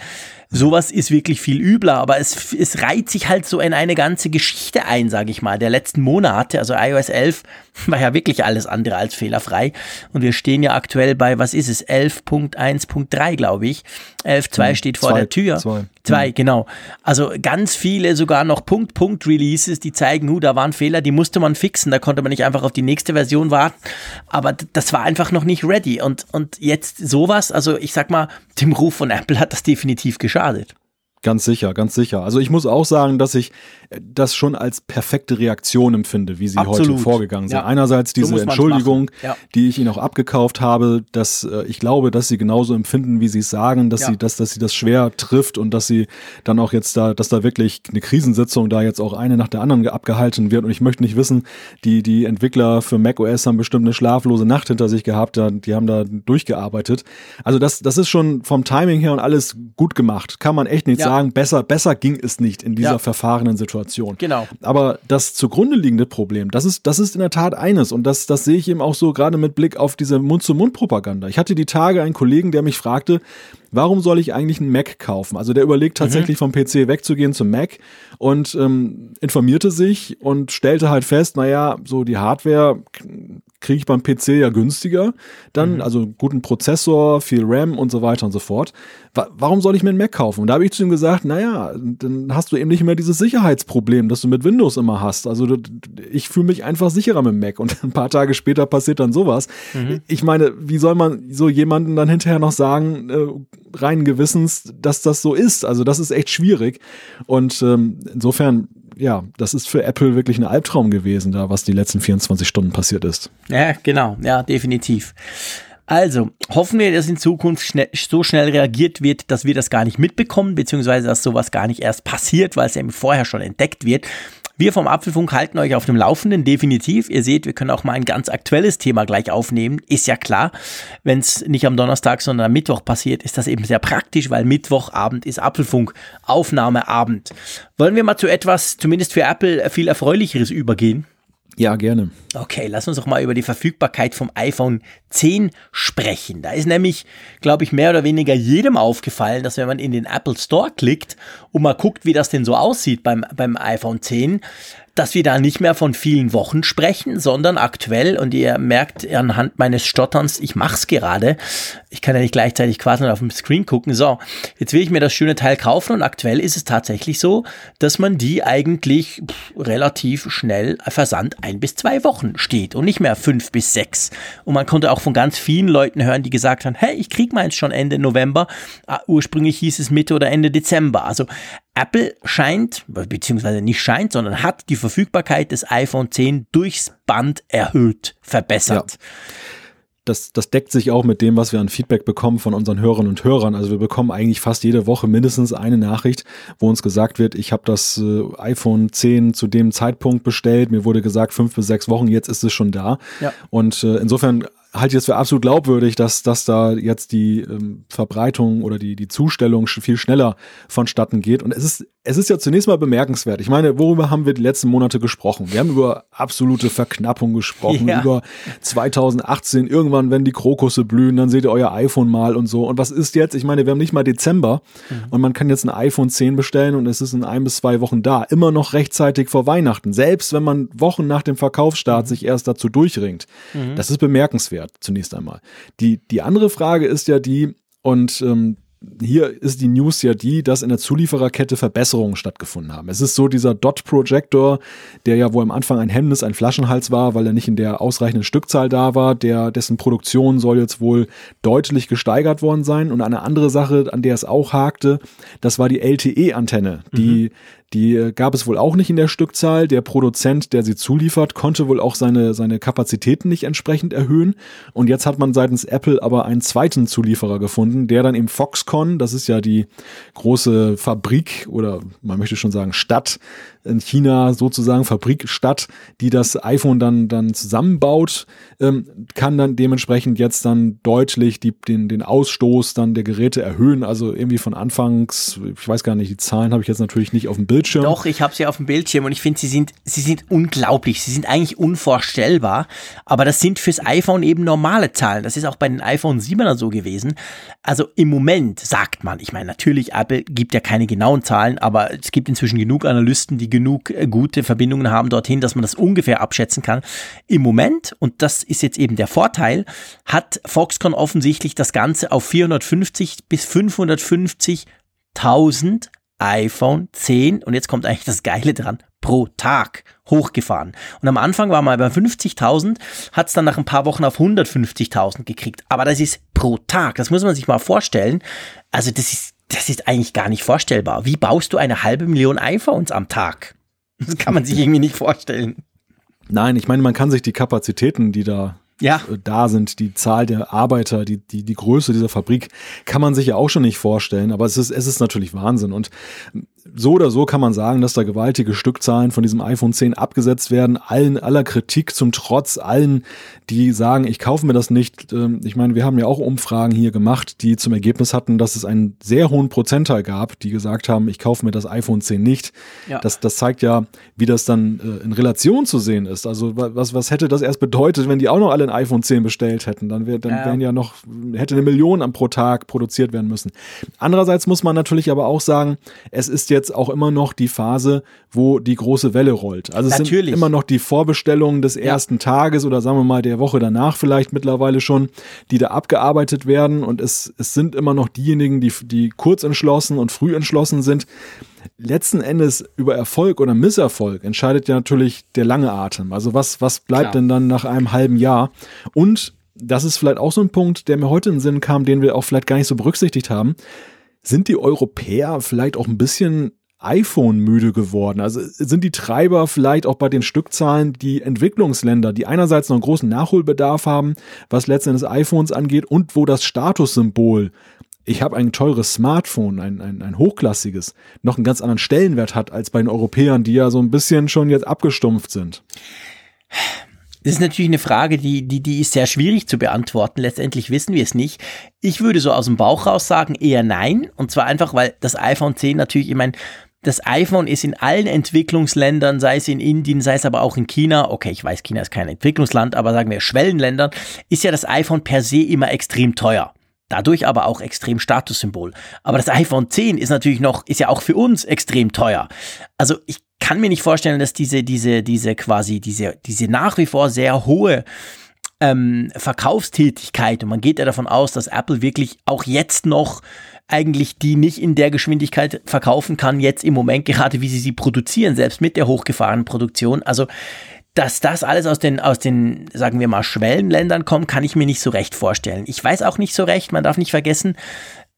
A: Sowas ist wirklich viel übler, aber es, es reiht sich halt so in eine ganze Geschichte ein, sage ich mal, der letzten Monate. Also iOS 11 war ja wirklich alles andere als fehlerfrei. Und wir stehen ja aktuell bei, was ist es, 11.1.3, glaube ich. 11.2 steht vor
B: Zwei-
A: der Tür.
B: zwei.
A: Zwei, genau. Also ganz viele sogar noch Punkt-Punkt-Releases, die zeigen, hu, da waren Fehler, die musste man fixen, da konnte man nicht einfach auf die nächste Version warten. Aber das war einfach noch nicht ready. Und, und jetzt sowas, also ich sag mal, dem Ruf von Apple hat das definitiv schadet.
B: Ganz sicher, ganz sicher. Also ich muss auch sagen, dass ich äh, das schon als perfekte Reaktion empfinde, wie sie Absolut. heute vorgegangen sind. Ja. Einerseits diese so Entschuldigung, ja. die ich ihnen auch abgekauft habe, dass äh, ich glaube, dass sie genauso empfinden, wie sie es sagen, dass ja. sie, dass, dass sie das schwer trifft und dass sie dann auch jetzt da, dass da wirklich eine Krisensitzung da jetzt auch eine nach der anderen abgehalten wird. Und ich möchte nicht wissen, die, die Entwickler für macOS haben bestimmt eine schlaflose Nacht hinter sich gehabt, die haben da durchgearbeitet. Also das, das ist schon vom Timing her und alles gut gemacht. Kann man echt nicht sagen, besser, besser ging es nicht in dieser verfahrenen Situation.
A: Genau.
B: Aber das zugrunde liegende Problem, das ist, das ist in der Tat eines und das, das sehe ich eben auch so gerade mit Blick auf diese Mund-zu-Mund-Propaganda. Ich hatte die Tage einen Kollegen, der mich fragte, warum soll ich eigentlich einen Mac kaufen? Also der überlegt tatsächlich mhm. vom PC wegzugehen zum Mac und ähm, informierte sich und stellte halt fest, naja, so die Hardware kriege ich beim PC ja günstiger. Dann, mhm. also guten Prozessor, viel RAM und so weiter und so fort. warum soll ich mir einen Mac kaufen? Und da habe ich zu ihm gesagt, naja, dann hast du eben nicht mehr dieses Sicherheitsproblem, das du mit Windows immer hast. Also ich fühle mich einfach sicherer mit dem Mac. Und ein paar Tage später passiert dann sowas. Mhm. Ich meine, wie soll man so jemanden dann hinterher noch sagen, äh, reinen Gewissens, dass das so ist? Also das ist echt schwierig. Und ähm, insofern ja, das ist für Apple wirklich ein Albtraum gewesen, da was die letzten 24 Stunden passiert ist.
A: Ja, genau, ja, definitiv. Also, hoffen wir, dass in Zukunft schnell, so schnell reagiert wird, dass wir das gar nicht mitbekommen, beziehungsweise dass sowas gar nicht erst passiert, weil es ja vorher schon entdeckt wird. Wir vom Apfelfunk halten euch auf dem Laufenden, definitiv. Ihr seht, wir können auch mal ein ganz aktuelles Thema gleich aufnehmen. Ist ja klar, wenn es nicht am Donnerstag, sondern am Mittwoch passiert, ist das eben sehr praktisch, weil Mittwochabend ist Apfelfunk, Aufnahmeabend. Wollen wir mal zu etwas, zumindest für Apple, viel Erfreulicheres übergehen?
B: Ja, gerne.
A: Okay, lass uns doch mal über die Verfügbarkeit vom iPhone 10 sprechen. Da ist nämlich, glaube ich, mehr oder weniger jedem aufgefallen, dass wenn man in den Apple Store klickt und mal guckt, wie das denn so aussieht beim, beim iPhone 10, dass wir da nicht mehr von vielen Wochen sprechen, sondern aktuell, und ihr merkt anhand meines Stotterns, ich mach's gerade, ich kann ja nicht gleichzeitig quasi auf dem Screen gucken, so, jetzt will ich mir das schöne Teil kaufen und aktuell ist es tatsächlich so, dass man die eigentlich pff, relativ schnell Versand ein bis zwei Wochen steht und nicht mehr fünf bis sechs. Und man konnte auch von ganz vielen Leuten hören, die gesagt haben, hey, ich krieg meins schon Ende November, ah, ursprünglich hieß es Mitte oder Ende Dezember. Also Apple scheint, beziehungsweise nicht scheint, sondern hat die Verfügbarkeit des iPhone 10 durchs Band erhöht, verbessert. Ja.
B: Das, das deckt sich auch mit dem, was wir an Feedback bekommen von unseren Hörerinnen und Hörern. Also wir bekommen eigentlich fast jede Woche mindestens eine Nachricht, wo uns gesagt wird, ich habe das äh, iPhone 10 zu dem Zeitpunkt bestellt. Mir wurde gesagt, fünf bis sechs Wochen, jetzt ist es schon da. Ja. Und äh, insofern halte ich es für absolut glaubwürdig, dass, dass da jetzt die ähm, Verbreitung oder die, die Zustellung viel schneller vonstatten geht. Und es ist, es ist ja zunächst mal bemerkenswert. Ich meine, worüber haben wir die letzten Monate gesprochen? Wir haben über absolute Verknappung gesprochen, ja. über 2018, irgendwann, wenn die Krokusse blühen, dann seht ihr euer iPhone mal und so. Und was ist jetzt? Ich meine, wir haben nicht mal Dezember mhm. und man kann jetzt ein iPhone 10 bestellen und es ist in ein bis zwei Wochen da. Immer noch rechtzeitig vor Weihnachten. Selbst wenn man Wochen nach dem Verkaufsstart mhm. sich erst dazu durchringt. Mhm. Das ist bemerkenswert wert, zunächst einmal. Die, die andere Frage ist ja die, und ähm, hier ist die News ja die, dass in der Zuliefererkette Verbesserungen stattgefunden haben. Es ist so dieser Dot-Projector, der ja wohl am Anfang ein Hemmnis, ein Flaschenhals war, weil er nicht in der ausreichenden Stückzahl da war, der, dessen Produktion soll jetzt wohl deutlich gesteigert worden sein. Und eine andere Sache, an der es auch hakte, das war die LTE-Antenne, die mhm. Die gab es wohl auch nicht in der Stückzahl. Der Produzent, der sie zuliefert, konnte wohl auch seine, seine Kapazitäten nicht entsprechend erhöhen. Und jetzt hat man seitens Apple aber einen zweiten Zulieferer gefunden, der dann im Foxconn, das ist ja die große Fabrik oder man möchte schon sagen Stadt in China sozusagen Fabrikstadt, die das iPhone dann, dann zusammenbaut, ähm, kann dann dementsprechend jetzt dann deutlich die, den, den Ausstoß dann der Geräte erhöhen. Also irgendwie von Anfangs, ich weiß gar nicht, die Zahlen habe ich jetzt natürlich nicht auf dem Bildschirm.
A: Doch, ich habe sie auf dem Bildschirm und ich finde, sie sind, sie sind unglaublich. Sie sind eigentlich unvorstellbar. Aber das sind fürs iPhone eben normale Zahlen. Das ist auch bei den iPhone 7er so gewesen. Also im Moment sagt man, ich meine, natürlich, Apple gibt ja keine genauen Zahlen, aber es gibt inzwischen genug Analysten, die genug äh, gute Verbindungen haben dorthin, dass man das ungefähr abschätzen kann. Im Moment, und das ist jetzt eben der Vorteil, hat Foxconn offensichtlich das Ganze auf 450 bis 550.000 iPhone 10 und jetzt kommt eigentlich das Geile dran, pro Tag hochgefahren. Und am Anfang war mal bei 50.000, hat es dann nach ein paar Wochen auf 150.000 gekriegt. Aber das ist pro Tag, das muss man sich mal vorstellen. Also das ist das ist eigentlich gar nicht vorstellbar. Wie baust du eine halbe Million iPhones am Tag? Das kann man sich irgendwie nicht vorstellen.
B: Nein, ich meine, man kann sich die Kapazitäten, die da ja. Äh, da sind, die Zahl der Arbeiter, die, die, die Größe dieser Fabrik, kann man sich ja auch schon nicht vorstellen. Aber es ist, es ist natürlich Wahnsinn. Und so oder so kann man sagen, dass da gewaltige Stückzahlen von diesem iPhone 10 abgesetzt werden. Allen, aller Kritik zum Trotz, allen, die sagen, ich kaufe mir das nicht. Ähm, ich meine, wir haben ja auch Umfragen hier gemacht, die zum Ergebnis hatten, dass es einen sehr hohen Prozentteil gab, die gesagt haben, ich kaufe mir das iPhone 10 nicht. Ja. Das, das zeigt ja, wie das dann äh, in Relation zu sehen ist. Also was, was hätte das erst bedeutet, wenn die auch noch alle ein iPhone 10 bestellt hätten? Dann, wär, dann ja. wären ja noch, hätte eine Million pro Tag produziert werden müssen. Andererseits muss man natürlich aber auch sagen, es ist jetzt auch immer noch die Phase, wo die große Welle rollt. Also es Natürlich. sind immer noch die Vorbestellungen des ersten ja. Tages oder sagen wir mal der Woche danach vielleicht mittlerweile schon, die da abgearbeitet werden. Und es, es sind immer noch diejenigen, die, die kurz entschlossen und früh entschlossen sind. Letzten Endes über Erfolg oder Misserfolg entscheidet ja natürlich der lange Atem. Also was, was bleibt Klar. denn dann nach einem halben Jahr? Und das ist vielleicht auch so ein Punkt, der mir heute in den Sinn kam, den wir auch vielleicht gar nicht so berücksichtigt haben. Sind die Europäer vielleicht auch ein bisschen iPhone müde geworden? Also sind die Treiber vielleicht auch bei den Stückzahlen die Entwicklungsländer, die einerseits noch einen großen Nachholbedarf haben, was letztendlich iPhones angeht und wo das Statussymbol ich habe ein teures Smartphone, ein, ein, ein hochklassiges, noch einen ganz anderen Stellenwert hat als bei den Europäern, die ja so ein bisschen schon jetzt abgestumpft sind?
A: Das ist natürlich eine Frage, die, die, die ist sehr schwierig zu beantworten. Letztendlich wissen wir es nicht. Ich würde so aus dem Bauch raus sagen, eher nein. Und zwar einfach, weil das iPhone 10 natürlich, ich meine, das iPhone ist in allen Entwicklungsländern, sei es in Indien, sei es aber auch in China, okay, ich weiß, China ist kein Entwicklungsland, aber sagen wir Schwellenländern, ist ja das iPhone per se immer extrem teuer. Dadurch aber auch extrem Statussymbol. Aber das iPhone 10 ist natürlich noch, ist ja auch für uns extrem teuer. Also ich kann mir nicht vorstellen, dass diese, diese, diese quasi, diese, diese nach wie vor sehr hohe ähm, Verkaufstätigkeit, und man geht ja davon aus, dass Apple wirklich auch jetzt noch eigentlich die nicht in der Geschwindigkeit verkaufen kann, jetzt im Moment gerade, wie sie sie produzieren, selbst mit der hochgefahrenen Produktion. Also, dass das alles aus den, aus den, sagen wir mal, Schwellenländern kommt, kann ich mir nicht so recht vorstellen. Ich weiß auch nicht so recht, man darf nicht vergessen,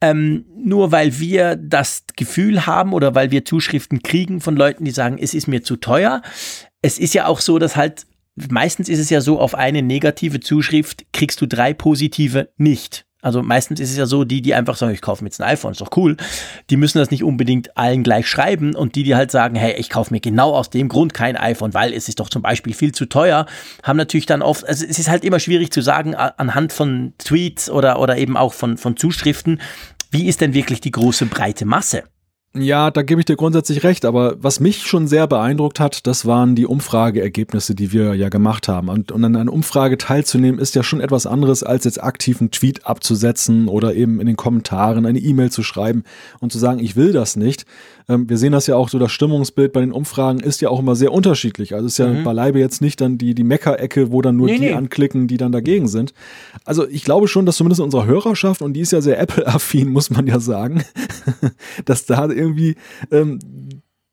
A: ähm, nur weil wir das Gefühl haben oder weil wir Zuschriften kriegen von Leuten, die sagen, es ist mir zu teuer. Es ist ja auch so, dass halt, meistens ist es ja so, auf eine negative Zuschrift kriegst du drei positive nicht. Also meistens ist es ja so, die, die einfach sagen, ich kaufe mir jetzt ein iPhone, ist doch cool, die müssen das nicht unbedingt allen gleich schreiben und die, die halt sagen, hey, ich kaufe mir genau aus dem Grund kein iPhone, weil es ist doch zum Beispiel viel zu teuer, haben natürlich dann oft, also es ist halt immer schwierig zu sagen anhand von Tweets oder, oder eben auch von, von Zuschriften, wie ist denn wirklich die große breite Masse?
B: Ja, da gebe ich dir grundsätzlich recht, aber was mich schon sehr beeindruckt hat, das waren die Umfrageergebnisse, die wir ja gemacht haben. Und, und an einer Umfrage teilzunehmen, ist ja schon etwas anderes, als jetzt aktiv einen Tweet abzusetzen oder eben in den Kommentaren eine E-Mail zu schreiben und zu sagen, ich will das nicht. Ähm, wir sehen das ja auch so, das Stimmungsbild bei den Umfragen ist ja auch immer sehr unterschiedlich. Also ist ja mhm. beileibe jetzt nicht dann die, die Mecker-Ecke, wo dann nur nee, die nee. anklicken, die dann dagegen sind. Also ich glaube schon, dass zumindest unsere Hörerschaft, und die ist ja sehr Apple-affin, muss man ja sagen, dass da irgendwie ähm,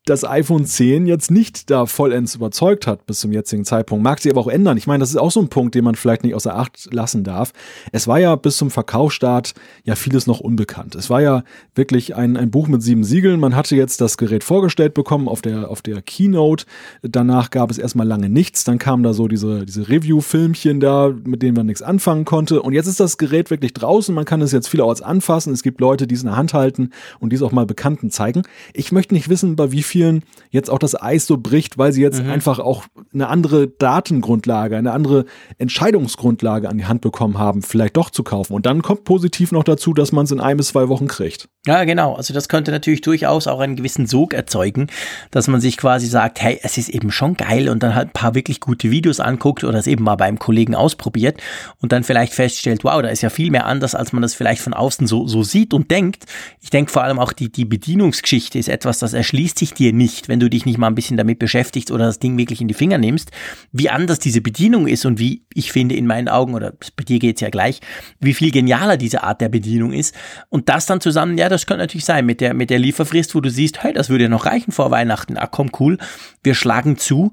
B: das iPhone 10 jetzt nicht da vollends überzeugt hat bis zum jetzigen Zeitpunkt. Mag sich aber auch ändern. Ich meine, das ist auch so ein Punkt, den man vielleicht nicht außer Acht lassen darf. Es war ja bis zum Verkaufsstart ja vieles noch unbekannt. Es war ja wirklich ein, ein Buch mit sieben Siegeln. Man hatte jetzt das Gerät vorgestellt bekommen auf der, auf der Keynote. Danach gab es erstmal lange nichts. Dann kamen da so diese, diese Review-Filmchen da, mit denen man nichts anfangen konnte. Und jetzt ist das Gerät wirklich draußen. Man kann es jetzt vielerorts anfassen. Es gibt Leute, die es in der Hand halten und dies auch mal Bekannten zeigen. Ich möchte nicht wissen, bei wie viel vielen jetzt auch das Eis so bricht, weil sie jetzt mhm. einfach auch eine andere Datengrundlage, eine andere Entscheidungsgrundlage an die Hand bekommen haben, vielleicht doch zu kaufen. Und dann kommt positiv noch dazu, dass man es in ein bis zwei Wochen kriegt.
A: Ja, genau. Also das könnte natürlich durchaus auch einen gewissen Sog erzeugen, dass man sich quasi sagt, hey, es ist eben schon geil und dann halt ein paar wirklich gute Videos anguckt oder es eben mal beim Kollegen ausprobiert und dann vielleicht feststellt, wow, da ist ja viel mehr anders, als man das vielleicht von außen so, so sieht und denkt. Ich denke vor allem auch die, die Bedienungsgeschichte ist etwas, das erschließt sich dir dir nicht, wenn du dich nicht mal ein bisschen damit beschäftigst oder das Ding wirklich in die Finger nimmst, wie anders diese Bedienung ist und wie, ich finde in meinen Augen, oder bei dir geht's ja gleich, wie viel genialer diese Art der Bedienung ist. Und das dann zusammen, ja, das könnte natürlich sein, mit der, mit der Lieferfrist, wo du siehst, hey, das würde ja noch reichen vor Weihnachten. Ah, komm, cool, wir schlagen zu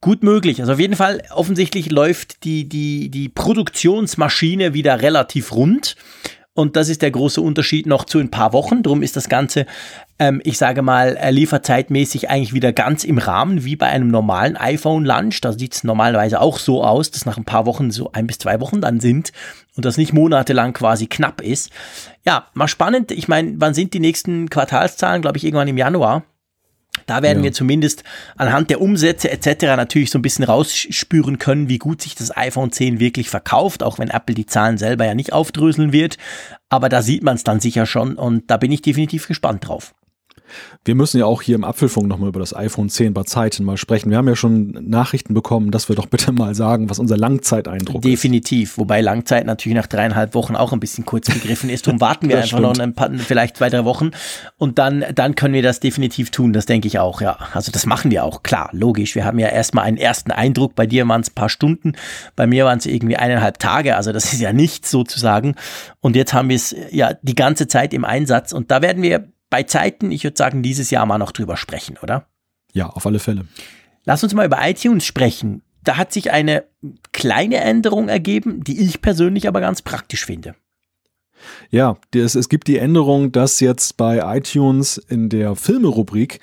A: gut möglich. Also auf jeden Fall, offensichtlich läuft die, die, die Produktionsmaschine wieder relativ rund. Und das ist der große Unterschied noch zu ein paar Wochen. Drum ist das Ganze, ähm, ich sage mal, äh, lieferzeitmäßig eigentlich wieder ganz im Rahmen, wie bei einem normalen iPhone-Lunch. Da sieht es normalerweise auch so aus, dass nach ein paar Wochen so ein bis zwei Wochen dann sind und das nicht monatelang quasi knapp ist. Ja, mal spannend. Ich meine, wann sind die nächsten Quartalszahlen? Glaube ich, irgendwann im Januar. Da werden ja. wir zumindest anhand der Umsätze etc. natürlich so ein bisschen rausspüren können, wie gut sich das iPhone 10 wirklich verkauft, auch wenn Apple die Zahlen selber ja nicht aufdröseln wird. Aber da sieht man es dann sicher schon und da bin ich definitiv gespannt drauf.
B: Wir müssen ja auch hier im Apfelfunk nochmal über das iPhone 10 bei Zeiten mal sprechen. Wir haben ja schon Nachrichten bekommen, dass wir doch bitte mal sagen, was unser Langzeiteindruck
A: Definitiv. ist. Definitiv. Wobei Langzeit natürlich nach dreieinhalb Wochen auch ein bisschen kurz begriffen ist. Darum warten wir einfach stimmt. noch ein paar, vielleicht zwei, drei Wochen und dann, dann können wir das definitiv tun. Das denke ich auch, ja. Also das machen wir auch. Klar, logisch. Wir haben ja erstmal einen ersten Eindruck. Bei dir waren es ein paar Stunden. Bei mir waren es irgendwie eineinhalb Tage. Also das ist ja nichts sozusagen. Und jetzt haben wir es ja die ganze Zeit im Einsatz und da werden wir bei Zeiten, ich würde sagen, dieses Jahr mal noch drüber sprechen, oder?
B: Ja, auf alle Fälle.
A: Lass uns mal über iTunes sprechen. Da hat sich eine kleine Änderung ergeben, die ich persönlich aber ganz praktisch finde.
B: Ja, es, es gibt die Änderung, dass jetzt bei iTunes in der Filme-Rubrik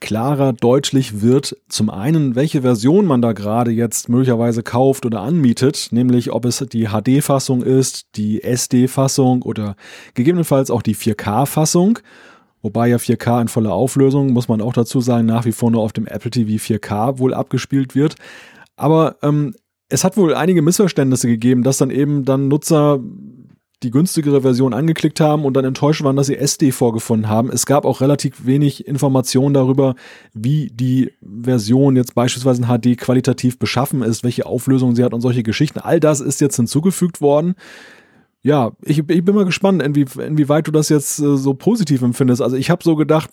B: klarer deutlich wird, zum einen, welche Version man da gerade jetzt möglicherweise kauft oder anmietet, nämlich ob es die HD-Fassung ist, die SD-Fassung oder gegebenenfalls auch die 4K-Fassung. Wobei ja 4K in voller Auflösung, muss man auch dazu sagen, nach wie vor nur auf dem Apple TV 4K wohl abgespielt wird. Aber ähm, es hat wohl einige Missverständnisse gegeben, dass dann eben dann Nutzer die günstigere Version angeklickt haben und dann enttäuscht waren, dass sie SD vorgefunden haben. Es gab auch relativ wenig Informationen darüber, wie die Version jetzt beispielsweise in HD qualitativ beschaffen ist, welche Auflösung sie hat und solche Geschichten. All das ist jetzt hinzugefügt worden ja, ich, ich, bin mal gespannt, inwie, inwieweit du das jetzt äh, so positiv empfindest. Also ich habe so gedacht,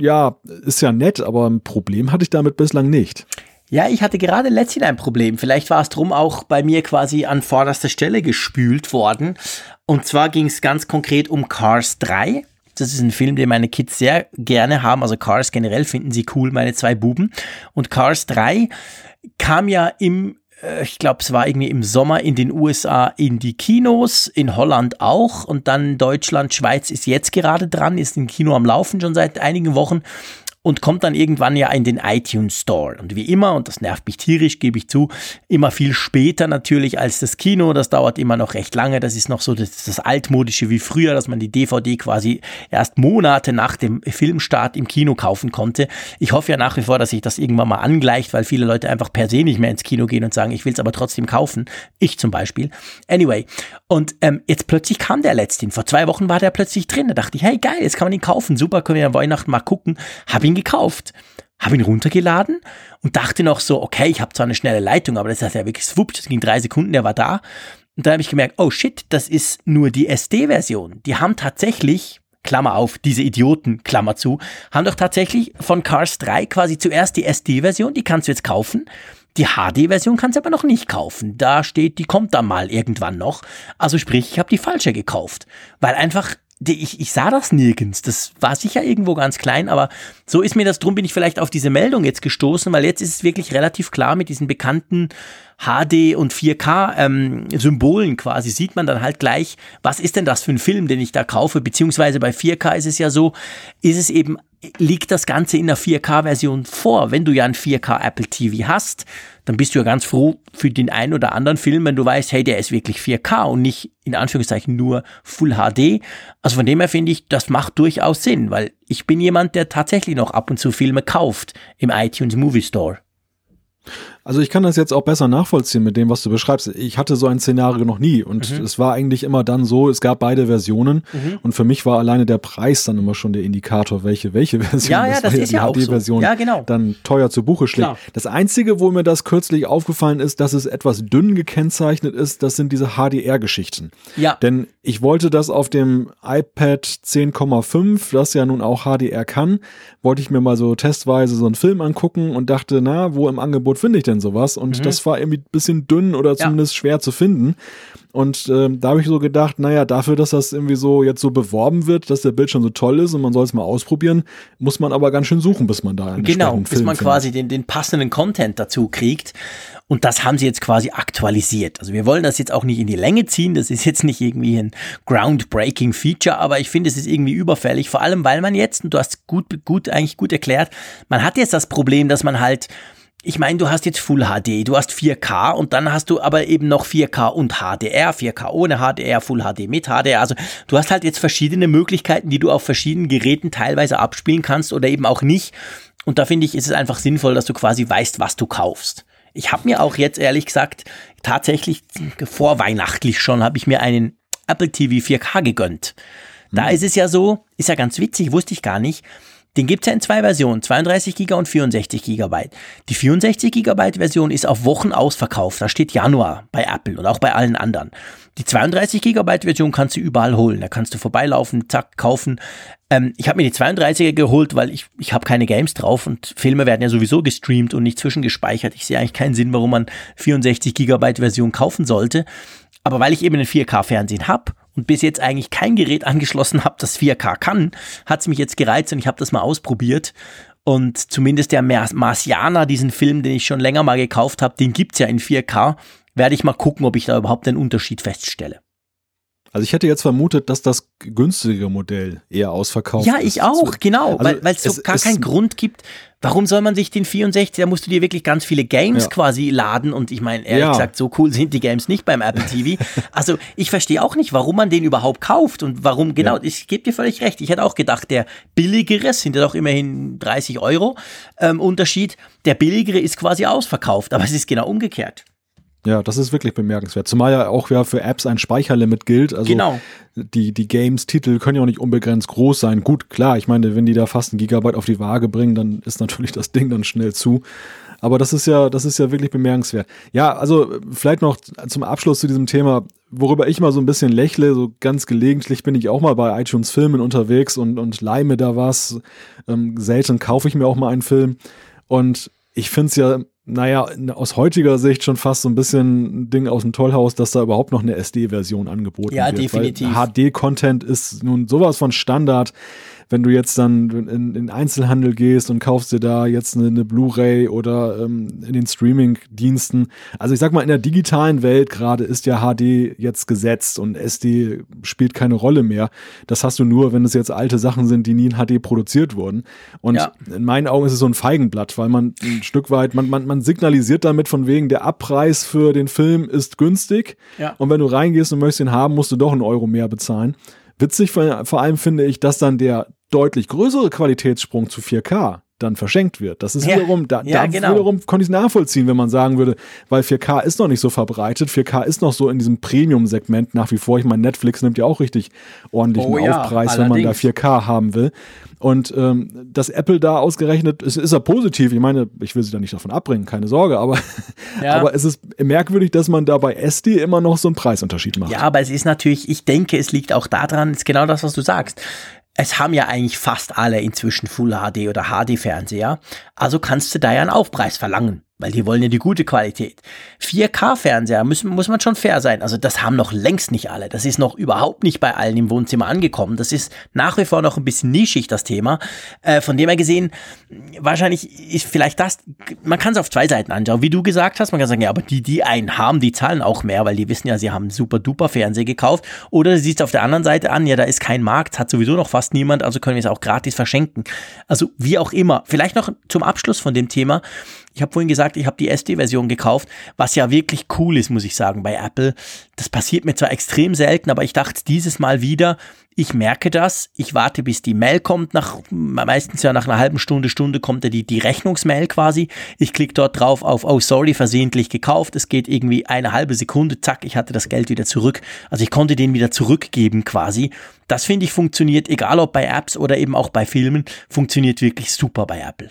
B: ja, ist ja nett, aber ein Problem hatte ich damit bislang nicht.
A: Ja, ich hatte gerade letztens ein Problem. Vielleicht war es drum auch bei mir quasi an vorderster Stelle gespült worden. Und zwar ging es ganz konkret um Cars 3. Das ist ein Film, den meine Kids sehr gerne haben. Also Cars generell finden sie cool, meine zwei Buben. Und Cars 3 kam ja im ich glaube, es war irgendwie im Sommer in den USA in die Kinos, in Holland auch und dann Deutschland, Schweiz ist jetzt gerade dran, ist im Kino am Laufen schon seit einigen Wochen und kommt dann irgendwann ja in den iTunes Store. Und wie immer, und das nervt mich tierisch, gebe ich zu, immer viel später natürlich als das Kino. Das dauert immer noch recht lange. Das ist noch so das, das altmodische wie früher, dass man die DVD quasi erst Monate nach dem Filmstart im Kino kaufen konnte. Ich hoffe ja nach wie vor, dass sich das irgendwann mal angleicht, weil viele Leute einfach per se nicht mehr ins Kino gehen und sagen, ich will es aber trotzdem kaufen. Ich zum Beispiel. Anyway. Und ähm, jetzt plötzlich kam der letzte. Vor zwei Wochen war der plötzlich drin. Da dachte ich, hey geil, jetzt kann man ihn kaufen. Super, können wir an Weihnachten mal gucken. Habe ihn gekauft, habe ihn runtergeladen und dachte noch so, okay, ich habe zwar eine schnelle Leitung, aber das ist ja wirklich swupp, das ging drei Sekunden, der war da. Und dann habe ich gemerkt, oh shit, das ist nur die SD-Version. Die haben tatsächlich, Klammer auf, diese Idioten, Klammer zu, haben doch tatsächlich von Cars 3 quasi zuerst die SD-Version, die kannst du jetzt kaufen. Die HD-Version kannst du aber noch nicht kaufen. Da steht, die kommt dann mal irgendwann noch. Also sprich, ich habe die falsche gekauft. Weil einfach ich, ich sah das nirgends. Das war sicher irgendwo ganz klein, aber so ist mir das, drum bin ich vielleicht auf diese Meldung jetzt gestoßen, weil jetzt ist es wirklich relativ klar mit diesen bekannten HD und 4K ähm, quasi sieht man dann halt gleich, was ist denn das für ein Film, den ich da kaufe, beziehungsweise bei 4K ist es ja so, ist es eben, liegt das Ganze in der 4K-Version vor. Wenn du ja ein 4K Apple TV hast, dann bist du ja ganz froh für den einen oder anderen Film, wenn du weißt, hey, der ist wirklich 4K und nicht in Anführungszeichen nur Full HD. Also von dem her finde ich, das macht durchaus Sinn, weil ich bin jemand, der tatsächlich noch ab und zu Filme kauft im iTunes Movie Store.
B: Also ich kann das jetzt auch besser nachvollziehen mit dem, was du beschreibst. Ich hatte so ein Szenario noch nie und mhm. es war eigentlich immer dann so, es gab beide Versionen mhm. und für mich war alleine der Preis dann immer schon der Indikator, welche welche Version
A: ja, ja, das, ist ja die HD-Version
B: so. ja, genau. dann teuer zu Buche schlägt. Klar. Das einzige, wo mir das kürzlich aufgefallen ist, dass es etwas dünn gekennzeichnet ist, das sind diese HDR-Geschichten.
A: Ja.
B: Denn ich wollte das auf dem iPad 10,5, das ja nun auch HDR kann, wollte ich mir mal so testweise so einen Film angucken und dachte, na, wo im Angebot finde ich denn denn sowas? Und mhm. das war irgendwie ein bisschen dünn oder zumindest ja. schwer zu finden. Und äh, da habe ich so gedacht, naja, dafür, dass das irgendwie so jetzt so beworben wird, dass der Bildschirm so toll ist und man soll es mal ausprobieren, muss man aber ganz schön suchen, bis man da einen
A: Genau, bis Film man findet. quasi den, den passenden Content dazu kriegt. Und das haben sie jetzt quasi aktualisiert. Also wir wollen das jetzt auch nicht in die Länge ziehen. Das ist jetzt nicht irgendwie ein groundbreaking Feature, aber ich finde, es ist irgendwie überfällig. Vor allem, weil man jetzt, und du hast gut, gut, eigentlich gut erklärt, man hat jetzt das Problem, dass man halt ich meine, du hast jetzt Full HD, du hast 4K und dann hast du aber eben noch 4K und HDR, 4K ohne HDR, Full HD mit HDR. Also du hast halt jetzt verschiedene Möglichkeiten, die du auf verschiedenen Geräten teilweise abspielen kannst oder eben auch nicht. Und da finde ich, ist es einfach sinnvoll, dass du quasi weißt, was du kaufst. Ich habe mir auch jetzt ehrlich gesagt tatsächlich vorweihnachtlich schon habe ich mir einen Apple TV 4K gegönnt. Da hm. ist es ja so, ist ja ganz witzig, wusste ich gar nicht. Den gibt es ja in zwei Versionen, 32 GB und 64 GB. Die 64 GB Version ist auf Wochen ausverkauft. Da steht Januar bei Apple und auch bei allen anderen. Die 32 GB Version kannst du überall holen. Da kannst du vorbeilaufen, zack, kaufen. Ähm, ich habe mir die 32er geholt, weil ich, ich habe keine Games drauf und Filme werden ja sowieso gestreamt und nicht zwischengespeichert. Ich sehe eigentlich keinen Sinn, warum man 64 GB Version kaufen sollte. Aber weil ich eben einen 4K-Fernsehen habe und bis jetzt eigentlich kein Gerät angeschlossen habe, das 4K kann, hat es mich jetzt gereizt und ich habe das mal ausprobiert. Und zumindest der Marsianer, diesen Film, den ich schon länger mal gekauft habe, den gibt es ja in 4K. Werde ich mal gucken, ob ich da überhaupt einen Unterschied feststelle.
B: Also ich hätte jetzt vermutet, dass das günstige Modell eher ausverkauft
A: ist. Ja, ich auch, genau, also weil es so gar keinen Grund gibt. Warum soll man sich den 64, da musst du dir wirklich ganz viele Games ja. quasi laden und ich meine, ehrlich ja. gesagt, so cool sind die Games nicht beim Apple TV. also ich verstehe auch nicht, warum man den überhaupt kauft und warum, genau, ja. ich gebe dir völlig recht. Ich hätte auch gedacht, der billigere, sind ja doch immerhin 30 Euro ähm, Unterschied, der billigere ist quasi ausverkauft, aber es ist genau umgekehrt.
B: Ja, das ist wirklich bemerkenswert. Zumal ja auch ja für Apps ein Speicherlimit gilt. Also genau. die, die Games-Titel können ja auch nicht unbegrenzt groß sein. Gut, klar, ich meine, wenn die da fast ein Gigabyte auf die Waage bringen, dann ist natürlich das Ding dann schnell zu. Aber das ist ja, das ist ja wirklich bemerkenswert. Ja, also vielleicht noch zum Abschluss zu diesem Thema, worüber ich mal so ein bisschen lächle, so ganz gelegentlich bin ich auch mal bei iTunes Filmen unterwegs und, und leih mir da was. Ähm, selten kaufe ich mir auch mal einen Film. Und ich finde es ja naja, aus heutiger Sicht schon fast so ein bisschen ein Ding aus dem Tollhaus, dass da überhaupt noch eine SD-Version angeboten ja, wird. Ja, definitiv. HD-Content ist nun sowas von Standard wenn du jetzt dann in, in Einzelhandel gehst und kaufst dir da jetzt eine, eine Blu-ray oder ähm, in den Streaming-Diensten. Also ich sag mal, in der digitalen Welt gerade ist ja HD jetzt gesetzt und SD spielt keine Rolle mehr. Das hast du nur, wenn es jetzt alte Sachen sind, die nie in HD produziert wurden. Und ja. in meinen Augen ist es so ein Feigenblatt, weil man ein Stück weit, man, man, man signalisiert damit von wegen, der Abpreis für den Film ist günstig. Ja. Und wenn du reingehst und möchtest ihn haben, musst du doch einen Euro mehr bezahlen. Witzig vor allem finde ich, dass dann der deutlich größere Qualitätssprung zu 4K dann verschenkt wird. Das ist ja, wiederum, da, ja, da genau. wiederum konnte ich es nachvollziehen, wenn man sagen würde, weil 4K ist noch nicht so verbreitet, 4K ist noch so in diesem Premium-Segment nach wie vor. Ich meine, Netflix nimmt ja auch richtig ordentlichen oh, ja, Aufpreis, wenn man da 4K haben will. Und ähm, dass Apple da ausgerechnet, ist, ist ja positiv. Ich meine, ich will sie da nicht davon abbringen, keine Sorge, aber, aber es ist merkwürdig, dass man da bei SD immer noch so einen Preisunterschied macht.
A: Ja, aber es ist natürlich, ich denke, es liegt auch daran, ist genau das, was du sagst es haben ja eigentlich fast alle inzwischen Full HD oder HD-Fernseher, also kannst du da ja einen Aufpreis verlangen weil die wollen ja die gute Qualität. 4K-Fernseher müssen, muss man schon fair sein. Also das haben noch längst nicht alle. Das ist noch überhaupt nicht bei allen im Wohnzimmer angekommen. Das ist nach wie vor noch ein bisschen nischig, das Thema. Äh, von dem her gesehen, wahrscheinlich ist vielleicht das, man kann es auf zwei Seiten anschauen. Wie du gesagt hast, man kann sagen, ja, aber die, die einen haben, die zahlen auch mehr, weil die wissen ja, sie haben super duper Fernseher gekauft. Oder du siehst auf der anderen Seite an, ja, da ist kein Markt, hat sowieso noch fast niemand, also können wir es auch gratis verschenken. Also wie auch immer. Vielleicht noch zum Abschluss von dem Thema. Ich habe vorhin gesagt, ich habe die SD-Version gekauft, was ja wirklich cool ist, muss ich sagen, bei Apple. Das passiert mir zwar extrem selten, aber ich dachte dieses Mal wieder, ich merke das, ich warte, bis die Mail kommt, nach meistens ja nach einer halben Stunde, Stunde kommt ja die, die Rechnungsmail quasi. Ich klicke dort drauf auf, oh sorry, versehentlich gekauft. Es geht irgendwie eine halbe Sekunde, zack, ich hatte das Geld wieder zurück. Also ich konnte den wieder zurückgeben quasi. Das finde ich funktioniert, egal ob bei Apps oder eben auch bei Filmen, funktioniert wirklich super bei Apple.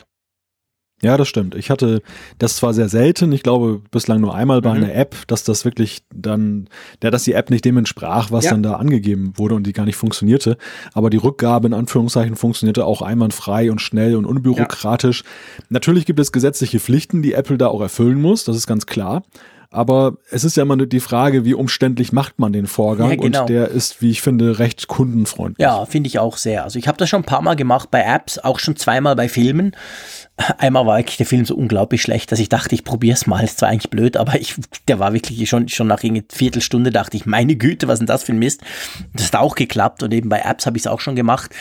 B: Ja, das stimmt. Ich hatte das zwar sehr selten, ich glaube bislang nur einmal bei mhm. einer App, dass das wirklich dann, ja, dass die App nicht dem entsprach, was ja. dann da angegeben wurde und die gar nicht funktionierte. Aber die Rückgabe in Anführungszeichen funktionierte auch einwandfrei und schnell und unbürokratisch. Ja. Natürlich gibt es gesetzliche Pflichten, die Apple da auch erfüllen muss, das ist ganz klar. Aber es ist ja immer die Frage, wie umständlich macht man den Vorgang? Ja, genau. Und der ist, wie ich finde, recht kundenfreundlich.
A: Ja, finde ich auch sehr. Also ich habe das schon ein paar Mal gemacht bei Apps, auch schon zweimal bei Filmen. Einmal war wirklich der Film so unglaublich schlecht, dass ich dachte, ich probiere es mal. Ist zwar eigentlich blöd, aber ich, der war wirklich schon, schon nach einer Viertelstunde dachte ich, meine Güte, was ist denn das für ein Mist? Das hat auch geklappt und eben bei Apps habe ich es auch schon gemacht.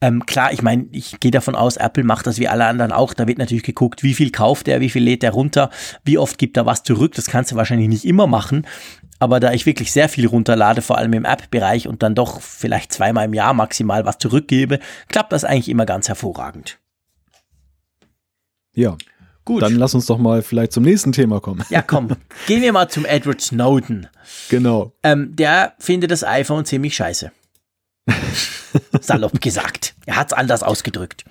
A: Ähm, klar, ich meine, ich gehe davon aus, Apple macht das wie alle anderen auch. Da wird natürlich geguckt, wie viel kauft er, wie viel lädt er runter, wie oft gibt er was zurück. Das kannst du wahrscheinlich nicht immer machen. Aber da ich wirklich sehr viel runterlade, vor allem im App-Bereich und dann doch vielleicht zweimal im Jahr maximal was zurückgebe, klappt das eigentlich immer ganz hervorragend.
B: Ja. Gut. Dann lass uns doch mal vielleicht zum nächsten Thema kommen.
A: Ja, komm. Gehen wir mal zum Edward Snowden.
B: Genau.
A: Ähm, der findet das iPhone ziemlich scheiße. Salopp gesagt. Er hat es anders ausgedrückt.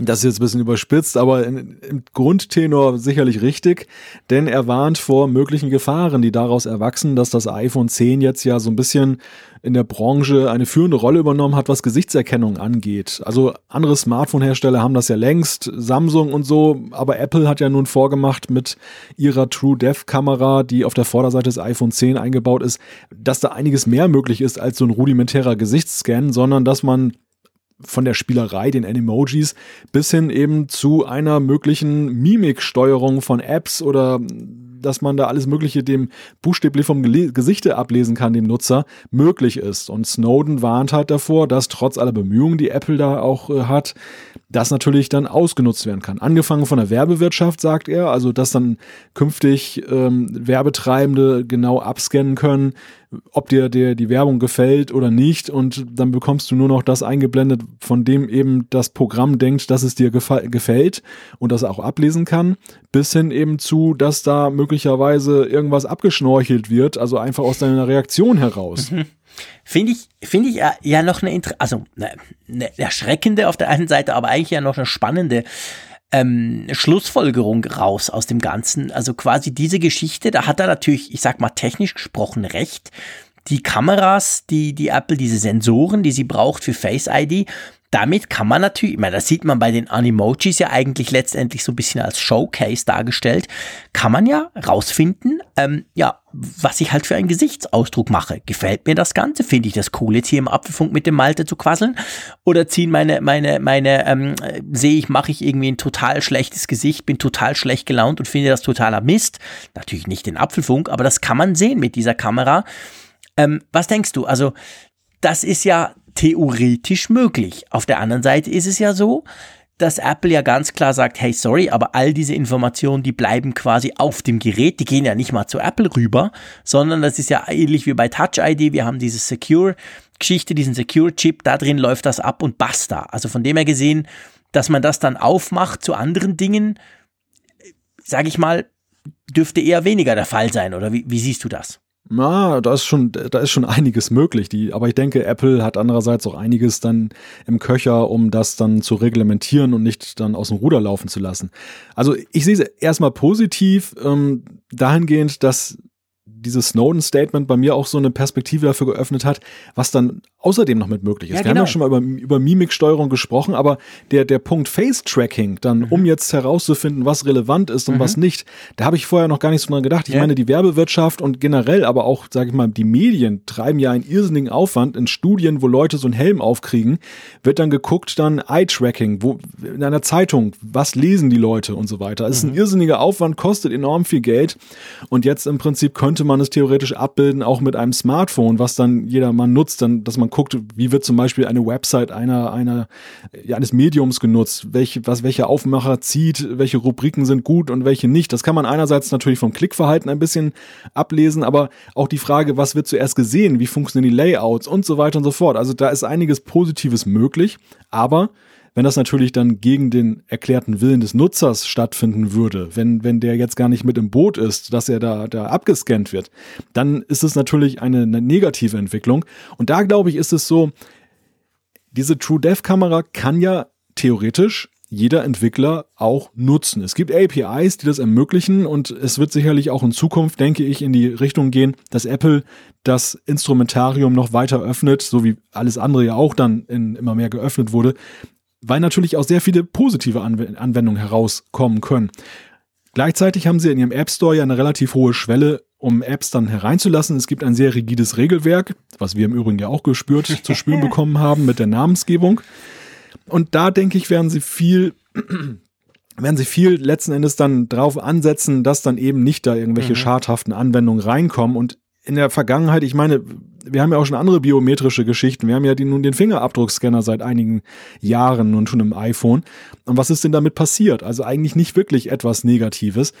B: Das ist jetzt ein bisschen überspitzt, aber im Grundtenor sicherlich richtig, denn er warnt vor möglichen Gefahren, die daraus erwachsen, dass das iPhone 10 jetzt ja so ein bisschen in der Branche eine führende Rolle übernommen hat, was Gesichtserkennung angeht. Also andere Smartphone-Hersteller haben das ja längst, Samsung und so, aber Apple hat ja nun vorgemacht mit ihrer True Depth Kamera, die auf der Vorderseite des iPhone 10 eingebaut ist, dass da einiges mehr möglich ist als so ein rudimentärer Gesichtsscan, sondern dass man von der Spielerei, den Animojis, bis hin eben zu einer möglichen Mimiksteuerung von Apps oder dass man da alles Mögliche dem buchstäblich vom Gesichte ablesen kann, dem Nutzer, möglich ist. Und Snowden warnt halt davor, dass trotz aller Bemühungen, die Apple da auch äh, hat, das natürlich dann ausgenutzt werden kann. Angefangen von der Werbewirtschaft, sagt er, also dass dann künftig ähm, Werbetreibende genau abscannen können, ob dir der, die Werbung gefällt oder nicht und dann bekommst du nur noch das eingeblendet, von dem eben das Programm denkt, dass es dir gefällt und das auch ablesen kann, bis hin eben zu, dass da möglicherweise irgendwas abgeschnorchelt wird, also einfach aus deiner Reaktion heraus. Mhm.
A: Finde ich, finde ich ja, ja noch eine, also eine, eine erschreckende auf der einen Seite, aber eigentlich ja noch eine spannende ähm, Schlussfolgerung raus aus dem Ganzen. Also quasi diese Geschichte, da hat er natürlich, ich sag mal technisch gesprochen, recht. Die Kameras, die, die Apple, diese Sensoren, die sie braucht für Face ID, damit kann man natürlich, ich meine, das sieht man bei den Animojis ja eigentlich letztendlich so ein bisschen als Showcase dargestellt, kann man ja rausfinden, ähm, ja, was ich halt für einen Gesichtsausdruck mache. Gefällt mir das Ganze? Finde ich das cool, jetzt hier im Apfelfunk mit dem Malte zu quasseln? Oder ziehen meine, meine, meine, ähm, sehe ich, mache ich irgendwie ein total schlechtes Gesicht, bin total schlecht gelaunt und finde das totaler Mist? Natürlich nicht den Apfelfunk, aber das kann man sehen mit dieser Kamera. Ähm, was denkst du? Also, das ist ja theoretisch möglich. Auf der anderen Seite ist es ja so, dass Apple ja ganz klar sagt, hey, sorry, aber all diese Informationen, die bleiben quasi auf dem Gerät, die gehen ja nicht mal zu Apple rüber, sondern das ist ja ähnlich wie bei Touch ID, wir haben diese Secure Geschichte, diesen Secure Chip, da drin läuft das ab und basta. Also von dem her gesehen, dass man das dann aufmacht zu anderen Dingen, sage ich mal, dürfte eher weniger der Fall sein, oder wie, wie siehst du das?
B: Na, da ist schon, da ist schon einiges möglich. Die, aber ich denke, Apple hat andererseits auch einiges dann im Köcher, um das dann zu reglementieren und nicht dann aus dem Ruder laufen zu lassen. Also ich sehe es erstmal positiv, ähm, dahingehend, dass dieses Snowden-Statement bei mir auch so eine Perspektive dafür geöffnet hat, was dann außerdem noch mit möglich ist. Ja, Wir genau. haben ja schon mal über, über Mimiksteuerung gesprochen, aber der, der Punkt Face-Tracking, dann, mhm. um jetzt herauszufinden, was relevant ist und mhm. was nicht, da habe ich vorher noch gar nicht so dran gedacht. Ich ja. meine, die Werbewirtschaft und generell, aber auch, sage ich mal, die Medien treiben ja einen irrsinnigen Aufwand in Studien, wo Leute so einen Helm aufkriegen, wird dann geguckt, dann Eye-Tracking, wo in einer Zeitung, was lesen die Leute und so weiter. Es ist ein mhm. irrsinniger Aufwand, kostet enorm viel Geld und jetzt im Prinzip könnte man es theoretisch abbilden, auch mit einem Smartphone, was dann jedermann nutzt, dann, dass man guckt, wie wird zum Beispiel eine Website einer, einer, ja, eines Mediums genutzt, welche, was, welche Aufmacher zieht, welche Rubriken sind gut und welche nicht. Das kann man einerseits natürlich vom Klickverhalten ein bisschen ablesen, aber auch die Frage, was wird zuerst gesehen, wie funktionieren die Layouts und so weiter und so fort. Also da ist einiges Positives möglich, aber wenn das natürlich dann gegen den erklärten Willen des Nutzers stattfinden würde, wenn, wenn der jetzt gar nicht mit im Boot ist, dass er da, da abgescannt wird, dann ist es natürlich eine, eine negative Entwicklung. Und da glaube ich, ist es so, diese True Death Kamera kann ja theoretisch jeder Entwickler auch nutzen. Es gibt APIs, die das ermöglichen und es wird sicherlich auch in Zukunft, denke ich, in die Richtung gehen, dass Apple das Instrumentarium noch weiter öffnet, so wie alles andere ja auch dann in, immer mehr geöffnet wurde, weil natürlich auch sehr viele positive Anwendungen herauskommen können. Gleichzeitig haben sie in ihrem App Store ja eine relativ hohe Schwelle, um Apps dann hereinzulassen. Es gibt ein sehr rigides Regelwerk, was wir im Übrigen ja auch gespürt zu spüren bekommen haben mit der Namensgebung. Und da denke ich, werden sie viel, werden sie viel letzten Endes dann drauf ansetzen, dass dann eben nicht da irgendwelche mhm. schadhaften Anwendungen reinkommen. Und in der Vergangenheit, ich meine, wir haben ja auch schon andere biometrische Geschichten. Wir haben ja die, nun den Fingerabdruckscanner seit einigen Jahren nun schon im iPhone. Und was ist denn damit passiert? Also eigentlich nicht wirklich etwas Negatives.